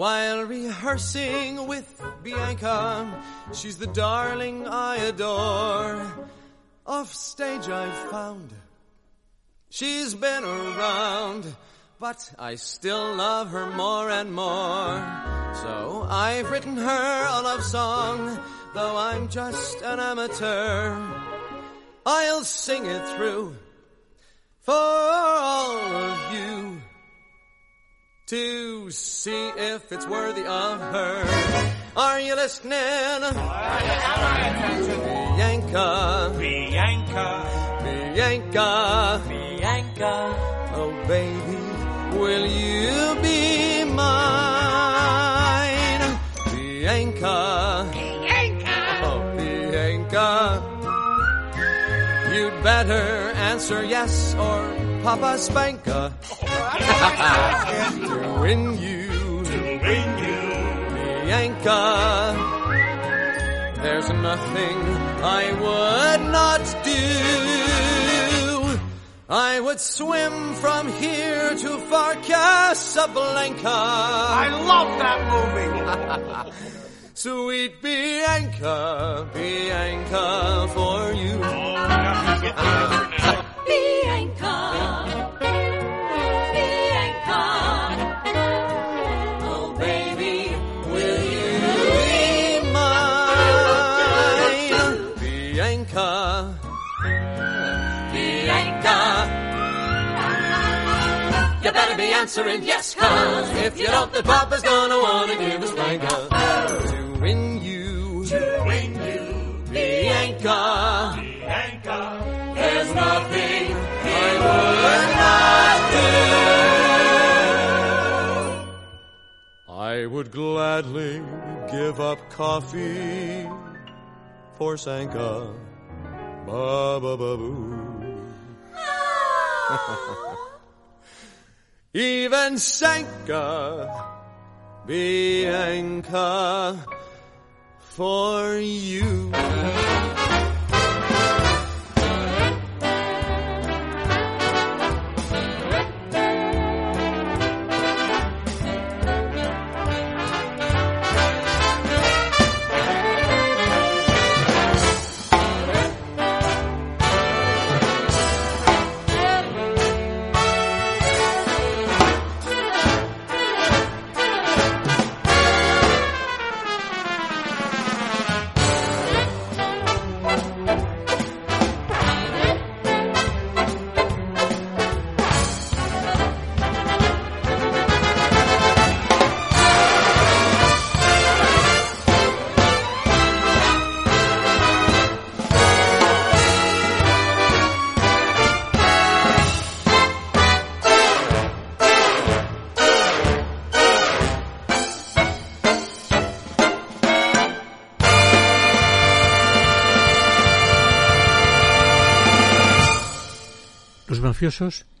While rehearsing with Bianca, she's the darling I adore. Off stage I've found she's been around, but I still love her more and more. So I've written her a love song, though I'm just an amateur. I'll sing it through for all of you to see if it's worthy of her. Are you listening? Bianca, Bianca. Bianca, Bianca. oh baby, will you be mine? Bianca, Bianca. oh Bianca, you'd better answer yes or Papa Spanker to win you, To win you. Bianca. There's nothing I would not do. I would swim from here to far Casablanca. I love that movie. Sweet Bianca, Bianca for you. Oh, Bianca. Bianca. Better be answering yes, cause if you don't, the papa's gonna wanna give us Blanca. To win you, To win you. Bianca, Bianca. there's nothing I would not do. I would gladly give up coffee for Sanka. Ba ba ba boo. Oh. Even Sanka, Bianca, for you.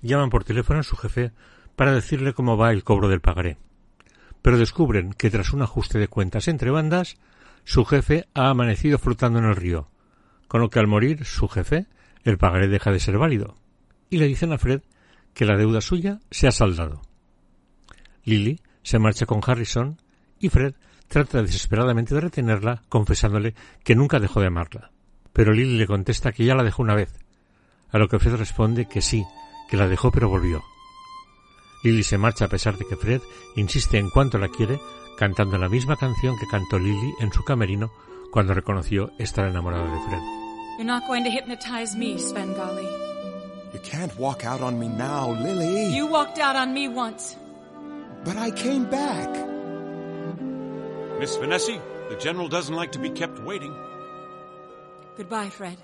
Llaman por teléfono a su jefe para decirle cómo va el cobro del pagaré. Pero descubren que tras un ajuste de cuentas entre bandas, su jefe ha amanecido flotando en el río, con lo que al morir su jefe, el pagaré deja de ser válido, y le dicen a Fred que la deuda suya se ha saldado. Lily se marcha con Harrison y Fred trata desesperadamente de retenerla, confesándole que nunca dejó de amarla. Pero Lily le contesta que ya la dejó una vez, a lo que Fred responde que sí, que la dejó pero volvió. Lily se marcha a pesar de que Fred insiste en cuanto la quiere, cantando la misma canción que cantó Lily en su camerino cuando reconoció estar enamorada de Fred. You're not going to hypnotize me, Svengali. You can't walk out on me now, Lily. You walked out on me once. But I came back. Miss Vanessa, the General doesn't like to be kept waiting. Goodbye, Fred.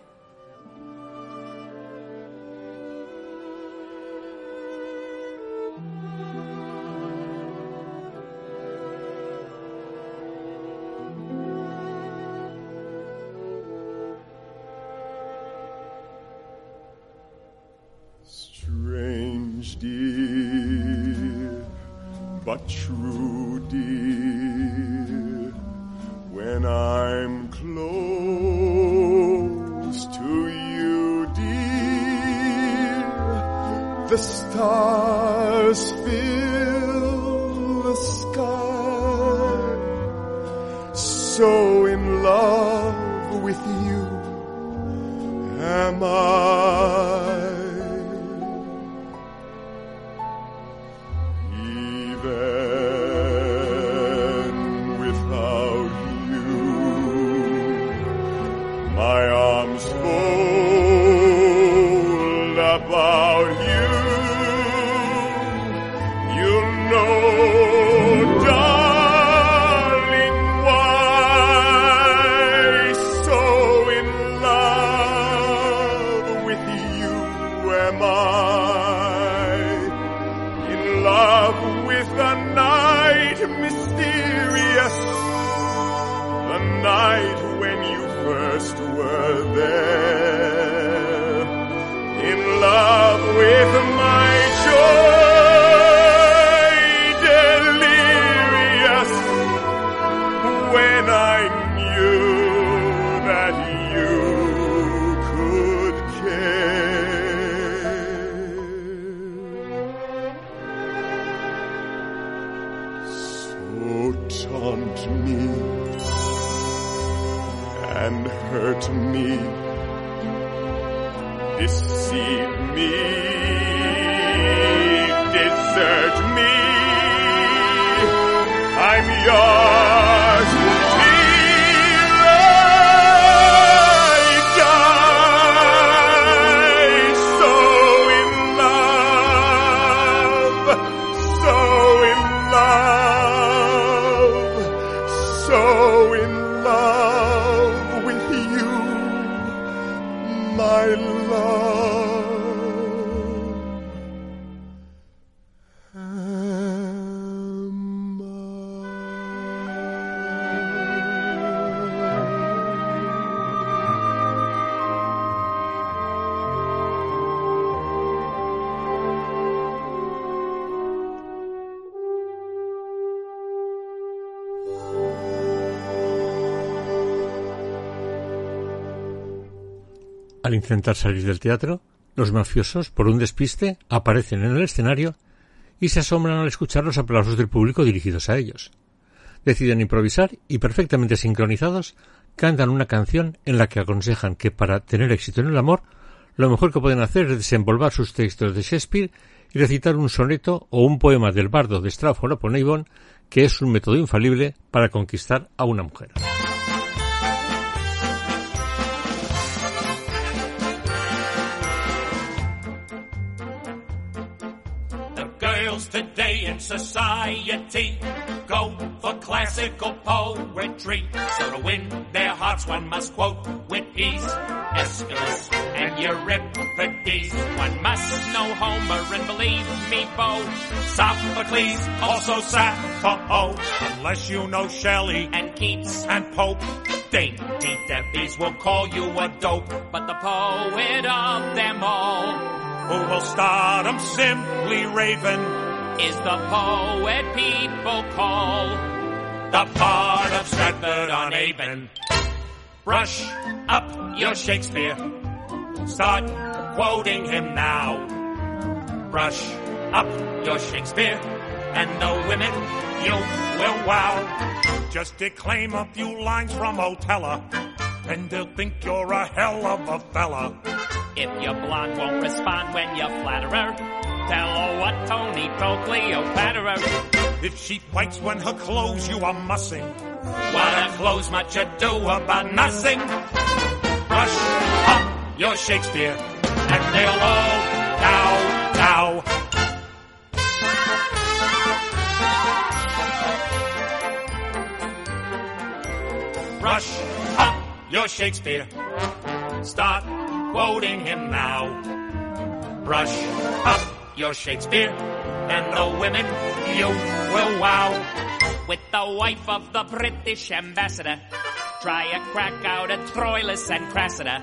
Intentar salir del teatro, los mafiosos, por un despiste, aparecen en el escenario y se asombran al escuchar los aplausos del público dirigidos a ellos. Deciden improvisar y, perfectamente sincronizados, cantan una canción en la que aconsejan que para tener éxito en el amor, lo mejor que pueden hacer es desenvolver sus textos de Shakespeare y recitar un soneto o un poema del bardo de Stratford upon Avon, que es un método infalible para conquistar a una mujer. Today in society go for classical poetry. So to win their hearts, one must quote with ease Aeschylus and Euripides. One must know Homer and believe me, Bo. Sophocles, also Sappho. Unless you know Shelley and Keats and Pope. Dainty Debbie's will call you a dope, but the poet of them all who will start 'em simply raving. Is the poet people call The part of Stratford on Avon. Brush up your Shakespeare. Start quoting him now. Brush up your Shakespeare. And the women you will wow. Just declaim a few lines from Othella. And they'll think you're a hell of a fella. If your blonde won't respond when you flatter her, tell her what Tony told Cleopatra. If she fights when her clothes you are mussing. What are clothes much ado about nothing? Brush up your Shakespeare. And they'll all cow, cow. Brush up your Shakespeare. Start quoting him now. Brush up your Shakespeare. And the women you will wow. With the wife of the British ambassador, try a crack out at Troilus and Cressida.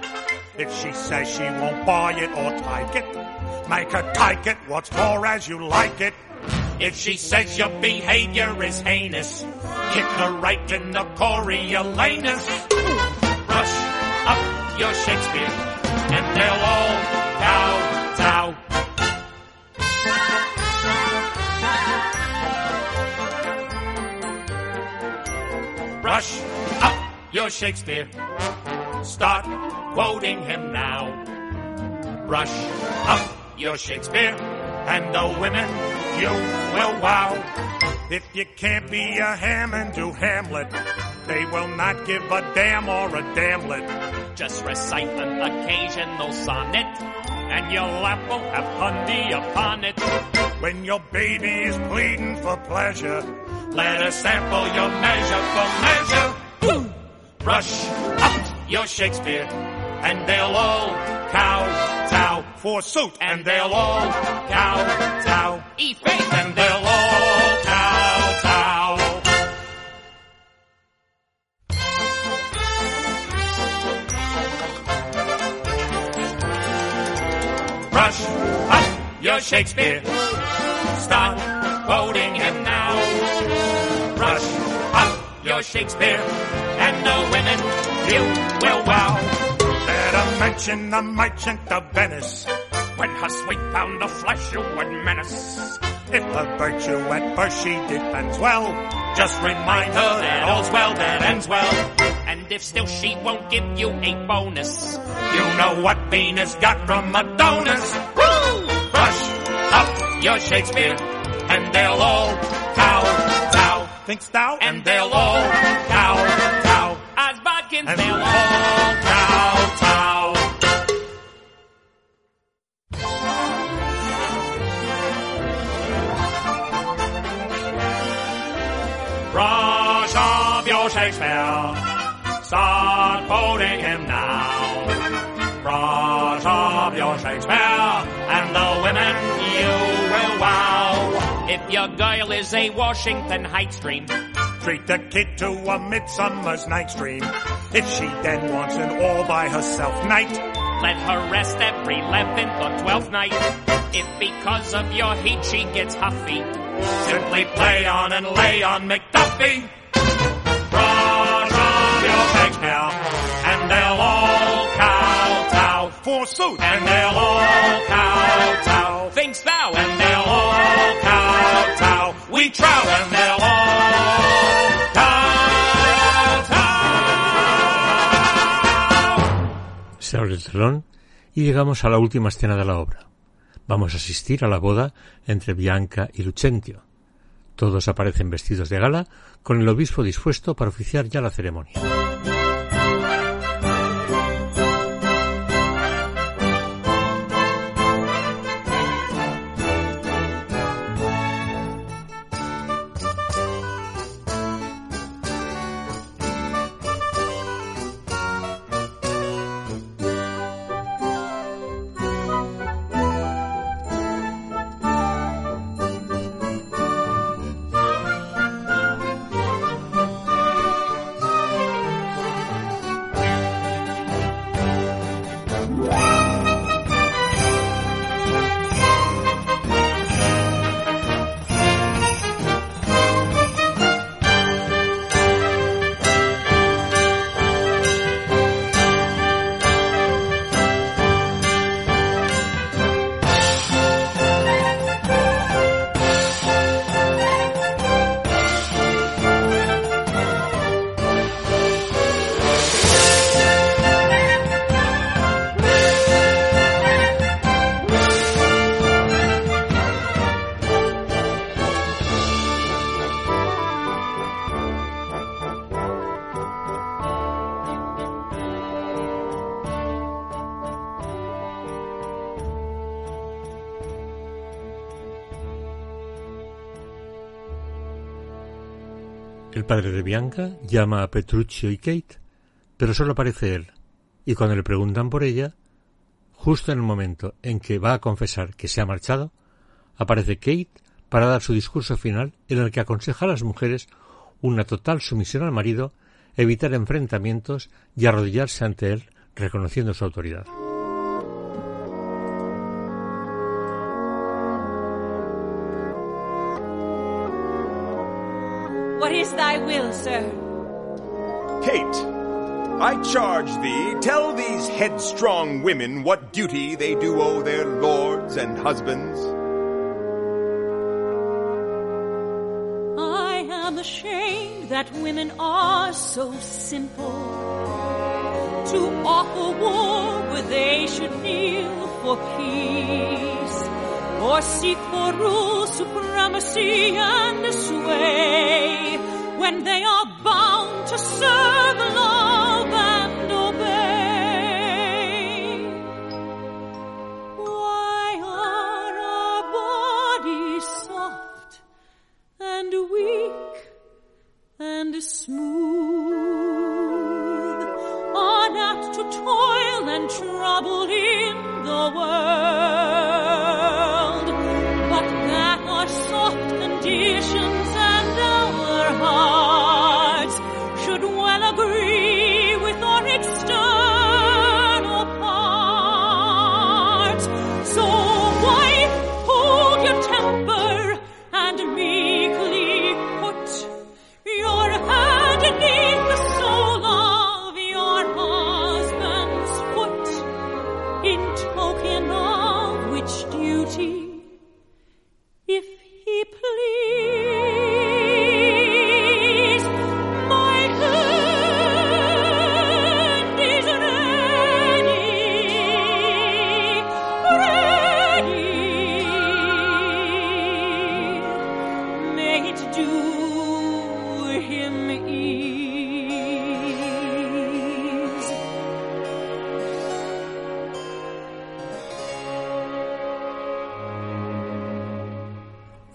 If she says she won't buy it or take it, make her take it what's more as you like it. If she says your behavior is heinous, kick her right in the Coriolanus. Brush up your Shakespeare, they'll all cow. Brush up your Shakespeare. Start quoting him now. Brush up your Shakespeare, and the women you will wow. If you can't be a ham and do Hamlet, they will not give a damn or a damlet. Just recite an occasional sonnet, and your lap will have honey upon it. When your baby is pleading for pleasure, let her sample your measure for measure. Brush up your Shakespeare, and they'll all cow tow for suit, and they'll all cow tow. Eat faith, and they'll Shakespeare. Start quoting him now. Brush up your Shakespeare, and the women you will wow. Better mention the merchant of Venice. When her sweet pound of flesh you would menace. If her virtue at first she defends well, just remind her that all's well that ends well. And if still she won't give you a bonus, You know what Venus got from Adonis. Woo! Brush up your Shakespeare, and they'll all cow, cow. Thinks thou? And they'll all cow, cow. as Bodkins, And they'll all cow. Brush up your Shakespeare. Start quoting him now. Brush up your Shakespeare, If your girl is a Washington Heights dream, Treat the kid to a midsummer's night's dream. If she then wants an all by herself night, let her rest every 11th or 12th night. If because of your heat she gets huffy, simply play on and lay on McDuffie. Brush your Shakespeare, and they'll all cow tow. Forsooth, and they'll all cow El telón y llegamos a la última escena de la obra. Vamos a asistir a la boda entre Bianca y Lucentio. Todos aparecen vestidos de gala, con el obispo dispuesto para oficiar ya la ceremonia. Padre de Bianca llama a Petruccio y Kate, pero solo aparece él, y cuando le preguntan por ella, justo en el momento en que va a confesar que se ha marchado, aparece Kate para dar su discurso final en el que aconseja a las mujeres una total sumisión al marido, evitar enfrentamientos y arrodillarse ante él reconociendo su autoridad. Is thy will, sir? Kate, I charge thee, tell these headstrong women what duty they do owe their lords and husbands. I am ashamed that women are so simple to offer war where they should kneel for peace or seek for rule, supremacy, and sway. When they are bound to serve, love, and obey. Why are our bodies soft and weak and smooth, unapt to toil and trouble in the world,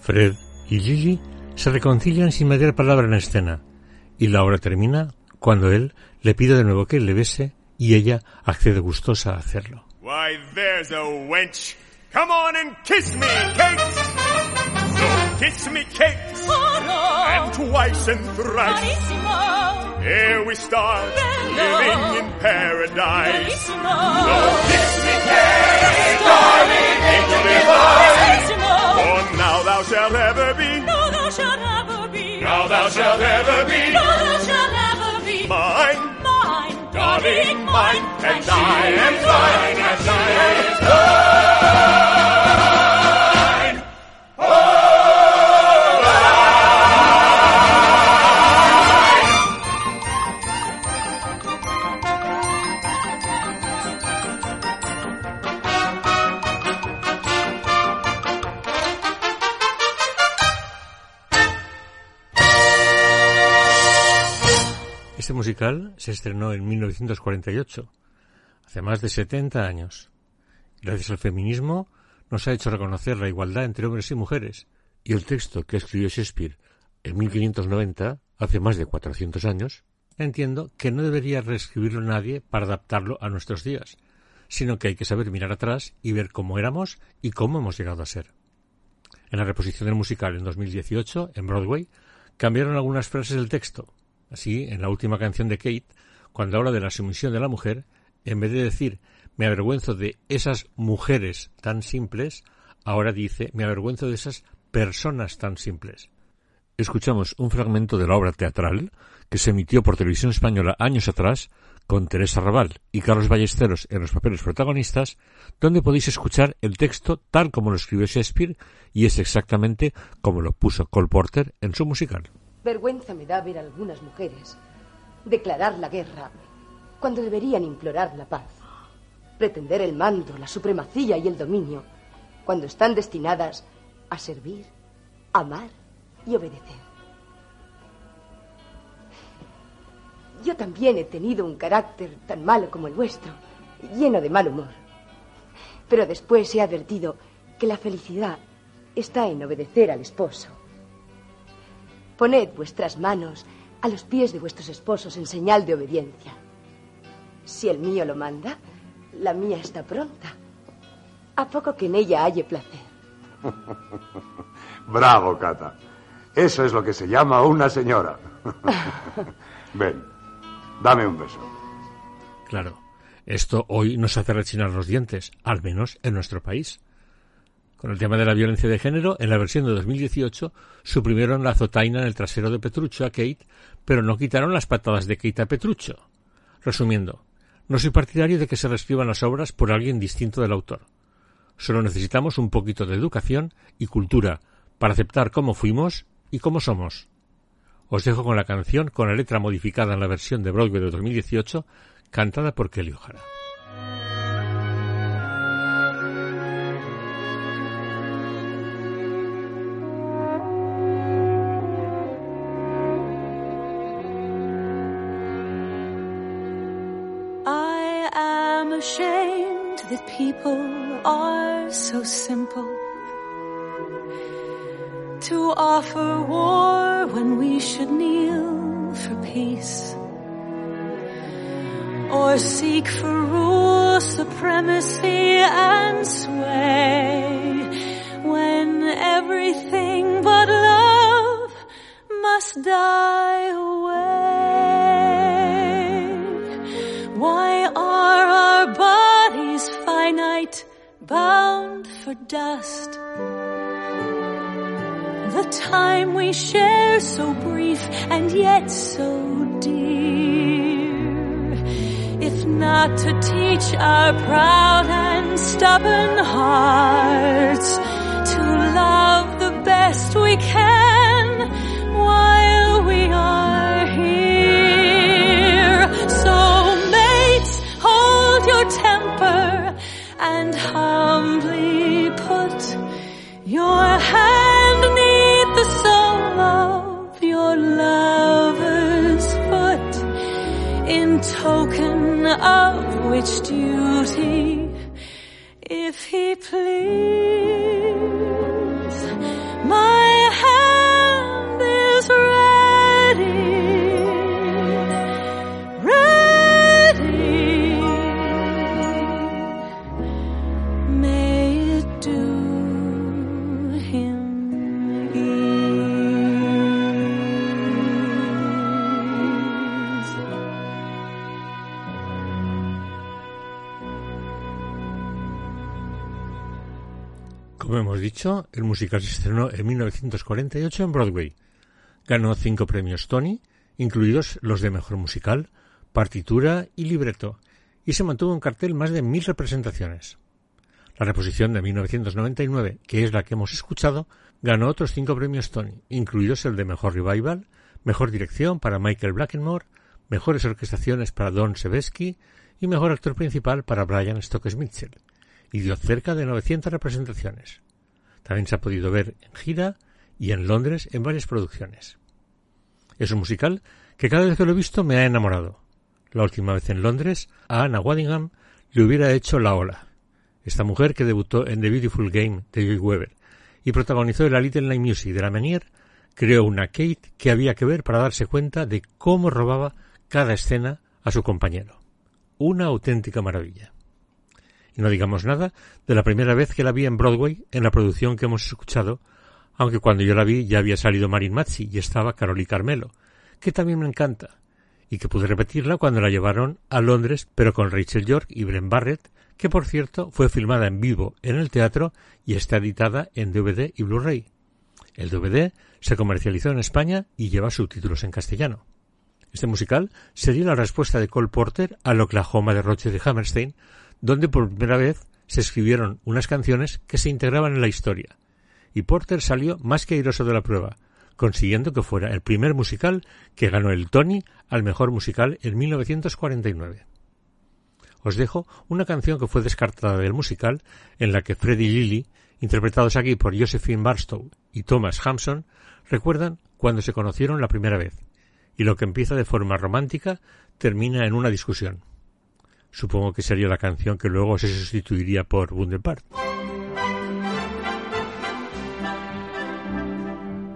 Fred y Lily se reconcilian sin meter palabra en escena, y la obra termina cuando él le pide de nuevo que le bese y ella accede gustosa a hacerlo. Why, there's a wench. Come on and kiss me, Kate. So kiss me, Kate. And twice and thrice. Here we start living in paradise. So kiss me, Kate, darling, angel divine. Thou shalt ever be. No, thou shalt ever be. Now thou shalt ever be. No, thou shalt ever be. Mine, Mine, darling, mine, and I am thine, and I am thine. Musical se estrenó en 1948, hace más de 70 años. Gracias al feminismo nos ha hecho reconocer la igualdad entre hombres y mujeres, y el texto que escribió Shakespeare en 1590, hace más de 400 años, entiendo que no debería reescribirlo nadie para adaptarlo a nuestros días, sino que hay que saber mirar atrás y ver cómo éramos y cómo hemos llegado a ser. En la reposición del musical en 2018, en Broadway, cambiaron algunas frases del texto. Así, en la última canción de Kate, cuando habla de la sumisión de la mujer, en vez de decir me avergüenzo de esas mujeres tan simples, ahora dice me avergüenzo de esas personas tan simples. Escuchamos un fragmento de la obra teatral que se emitió por televisión española años atrás con Teresa Raval y Carlos Ballesteros en los papeles protagonistas, donde podéis escuchar el texto tal como lo escribió Shakespeare y es exactamente como lo puso Cole Porter en su musical. Vergüenza me da ver a algunas mujeres declarar la guerra cuando deberían implorar la paz, pretender el mando, la supremacía y el dominio cuando están destinadas a servir, amar y obedecer. Yo también he tenido un carácter tan malo como el vuestro, lleno de mal humor. Pero después he advertido que la felicidad está en obedecer al esposo. Poned vuestras manos a los pies de vuestros esposos en señal de obediencia. Si el mío lo manda, la mía está pronta. A poco que en ella halle placer. Bravo, Cata. Eso es lo que se llama una señora. Ven, dame un beso. Claro, esto hoy nos hace rechinar los dientes, al menos en nuestro país. Con el tema de la violencia de género, en la versión de 2018 suprimieron la azotaina en el trasero de Petrucho a Kate, pero no quitaron las patadas de Kate a Petrucho. Resumiendo, no soy partidario de que se reescriban las obras por alguien distinto del autor. Solo necesitamos un poquito de educación y cultura para aceptar cómo fuimos y cómo somos. Os dejo con la canción con la letra modificada en la versión de Broadway de 2018, cantada por Kelly O'Hara. People are so simple to offer war when we should kneel for peace or seek for rule, supremacy and sway when everything but love must die away. For dust? The time we share so brief and yet so dear. If not to teach our proud and stubborn hearts to love the best we can while we are here. So mates, hold your temper and humbly token of which duty, if he please, Hemos dicho, el musical se estrenó en 1948 en Broadway. Ganó cinco premios Tony, incluidos los de Mejor Musical, Partitura y Libreto, y se mantuvo en cartel más de mil representaciones. La reposición de 1999, que es la que hemos escuchado, ganó otros cinco premios Tony, incluidos el de Mejor Revival, Mejor Dirección para Michael Blackenmore, Mejores Orquestaciones para Don Sebesky y Mejor Actor Principal para Brian Stokes Mitchell, y dio cerca de 900 representaciones. También se ha podido ver en gira y en Londres en varias producciones. Es un musical que cada vez que lo he visto me ha enamorado. La última vez en Londres, a Anna Waddingham le hubiera hecho La Ola. Esta mujer que debutó en The Beautiful Game de Joy Weber y protagonizó la Little Night Music de la Menier, creó una Kate que había que ver para darse cuenta de cómo robaba cada escena a su compañero. Una auténtica maravilla. Y no digamos nada de la primera vez que la vi en Broadway en la producción que hemos escuchado, aunque cuando yo la vi ya había salido Marin Mazzi y estaba Caroli Carmelo, que también me encanta, y que pude repetirla cuando la llevaron a Londres, pero con Rachel York y Bren Barrett, que por cierto fue filmada en vivo en el teatro y está editada en DVD y Blu-ray. El DVD se comercializó en España y lleva subtítulos en castellano. Este musical sería la respuesta de Cole Porter al Oklahoma de Roche de Hammerstein, donde por primera vez se escribieron unas canciones que se integraban en la historia. Y Porter salió más que airoso de la prueba, consiguiendo que fuera el primer musical que ganó el Tony al mejor musical en 1949. Os dejo una canción que fue descartada del musical, en la que Freddie y Lily, interpretados aquí por Josephine Barstow y Thomas Hampson, recuerdan cuando se conocieron la primera vez, y lo que empieza de forma romántica termina en una discusión. Supongo que sería la canción que luego se sustituiría por Wunderpart.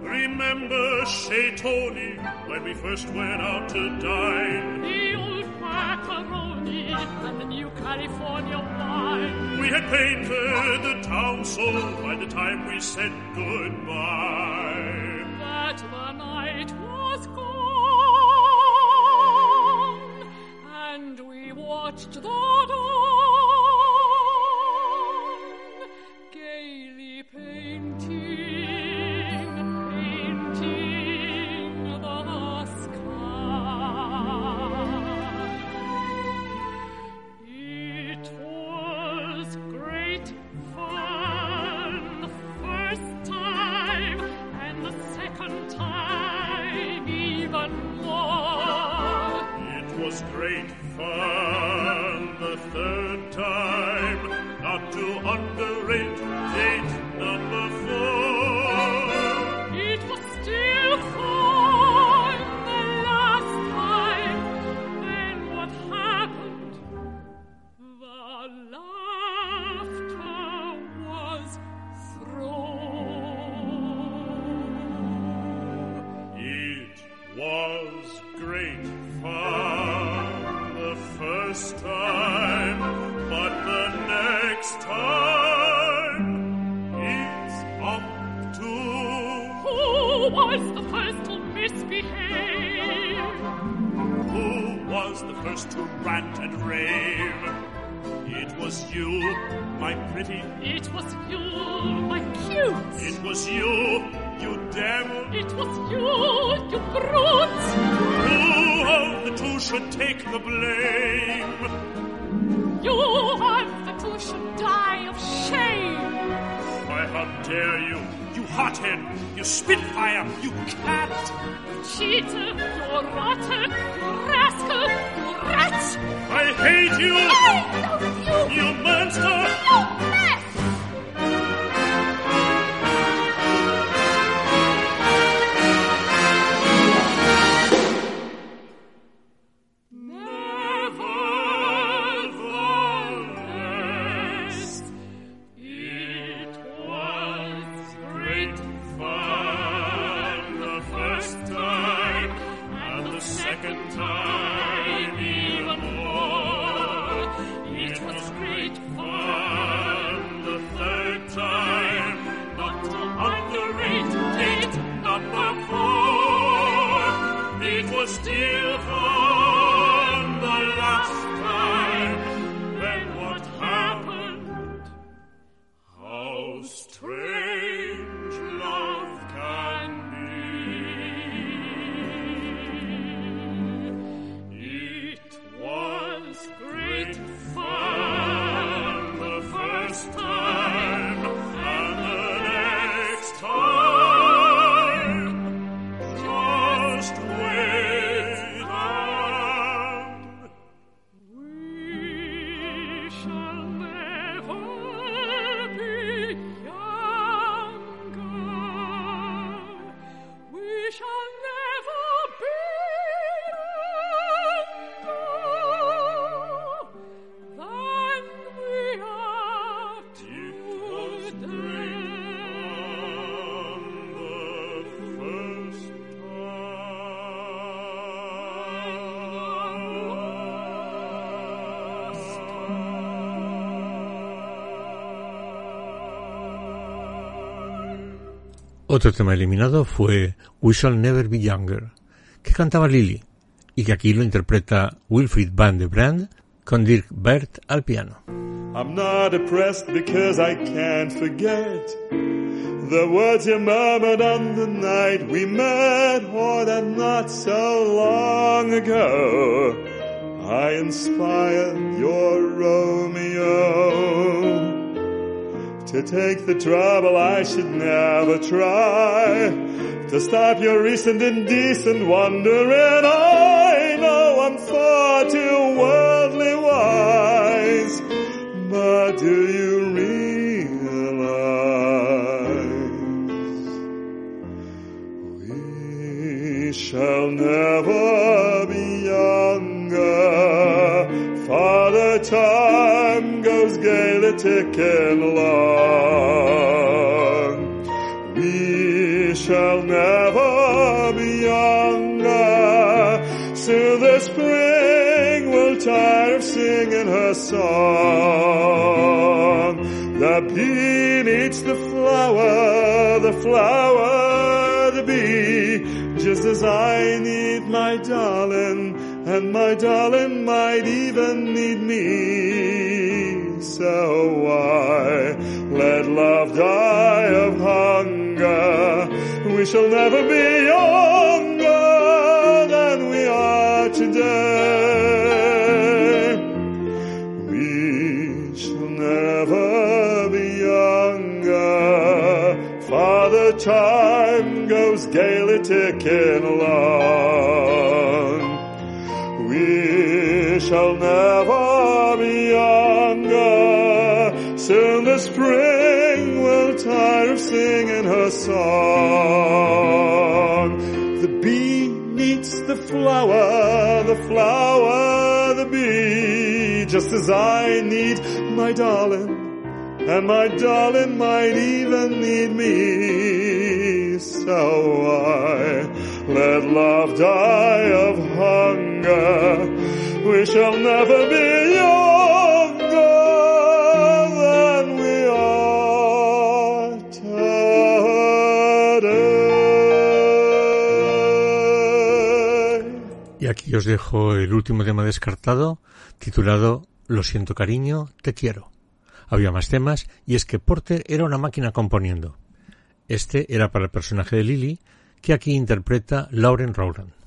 Remember chez Tony when we first went out to dine. The old macaroni and the new California wine. We had painted the town so by the time we said goodbye. That the night we watched the dawn hate you! Otro tema eliminado fue We Shall Never Be Younger, que cantaba Lily, y que aquí lo interpreta Wilfried van de Brand con Dirk Bert al piano. I'm not depressed because I can't forget the words you murmured on the night we met, or that not so long ago. I inspired your Romeo to take the trouble I should never try to stop your recent indecent wandering. I know I'm far too worldly wise, but do you realize we shall never be younger? Father time goes the ticking along. We shall never be younger, so the spring will tire of singing her song. The bee needs the flower, the flower, the bee, just as I need my darling, and my darling might even need me. So why let love die of hunger? We shall never be younger than we are today. We shall never be younger. Father time goes gaily ticking along. We shall never will tire of singing her song. The bee needs the flower, the flower, the bee, just as I need my darling, and my darling might even need me. So I let love die of hunger. We shall never be younger Os dejo el último tema descartado, titulado Lo siento cariño, te quiero. Había más temas, y es que Porter era una máquina componiendo. Este era para el personaje de Lily, que aquí interpreta Lauren Rowland.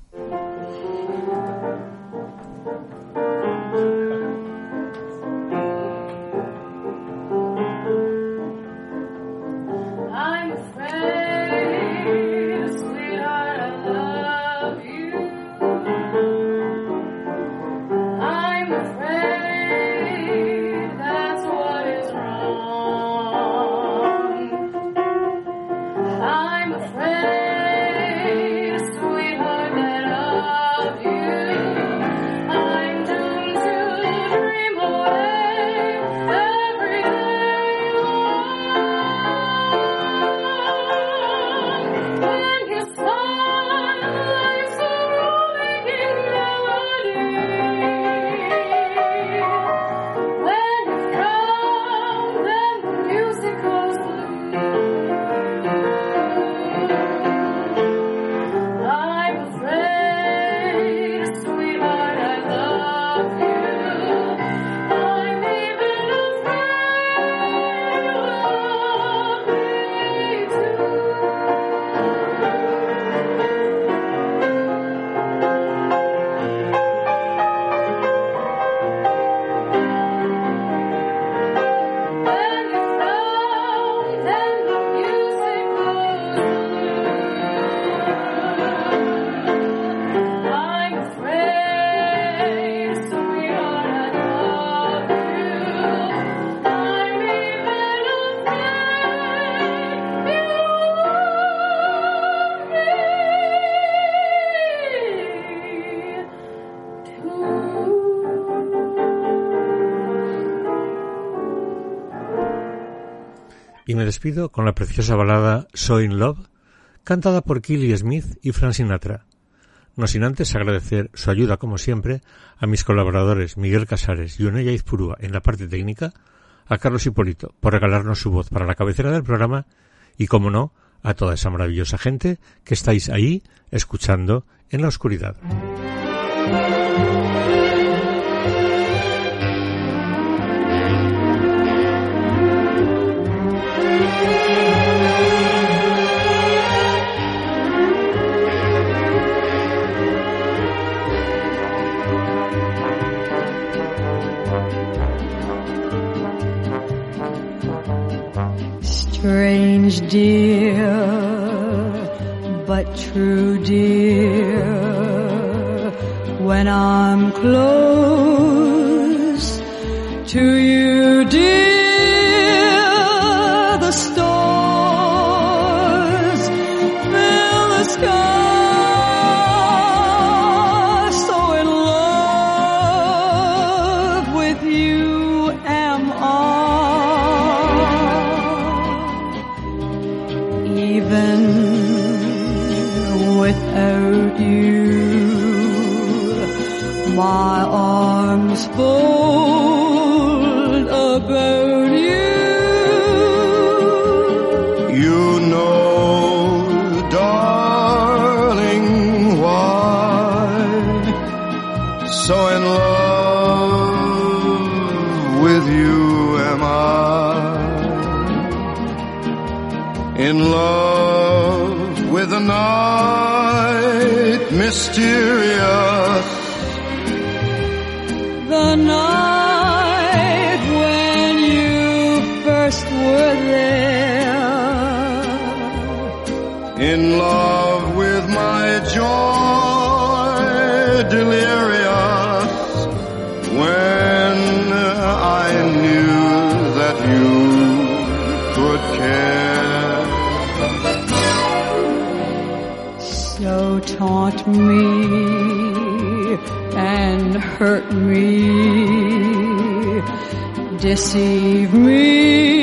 Y me despido con la preciosa balada So in Love, cantada por Killy Smith y Frank Sinatra. No sin antes agradecer su ayuda, como siempre, a mis colaboradores Miguel Casares y Oneya Izpurúa en la parte técnica, a Carlos Hipólito por regalarnos su voz para la cabecera del programa y, como no, a toda esa maravillosa gente que estáis ahí escuchando en la oscuridad. Strange dear, but true dear, when I'm close to you, dear, taunt me and hurt me, deceive me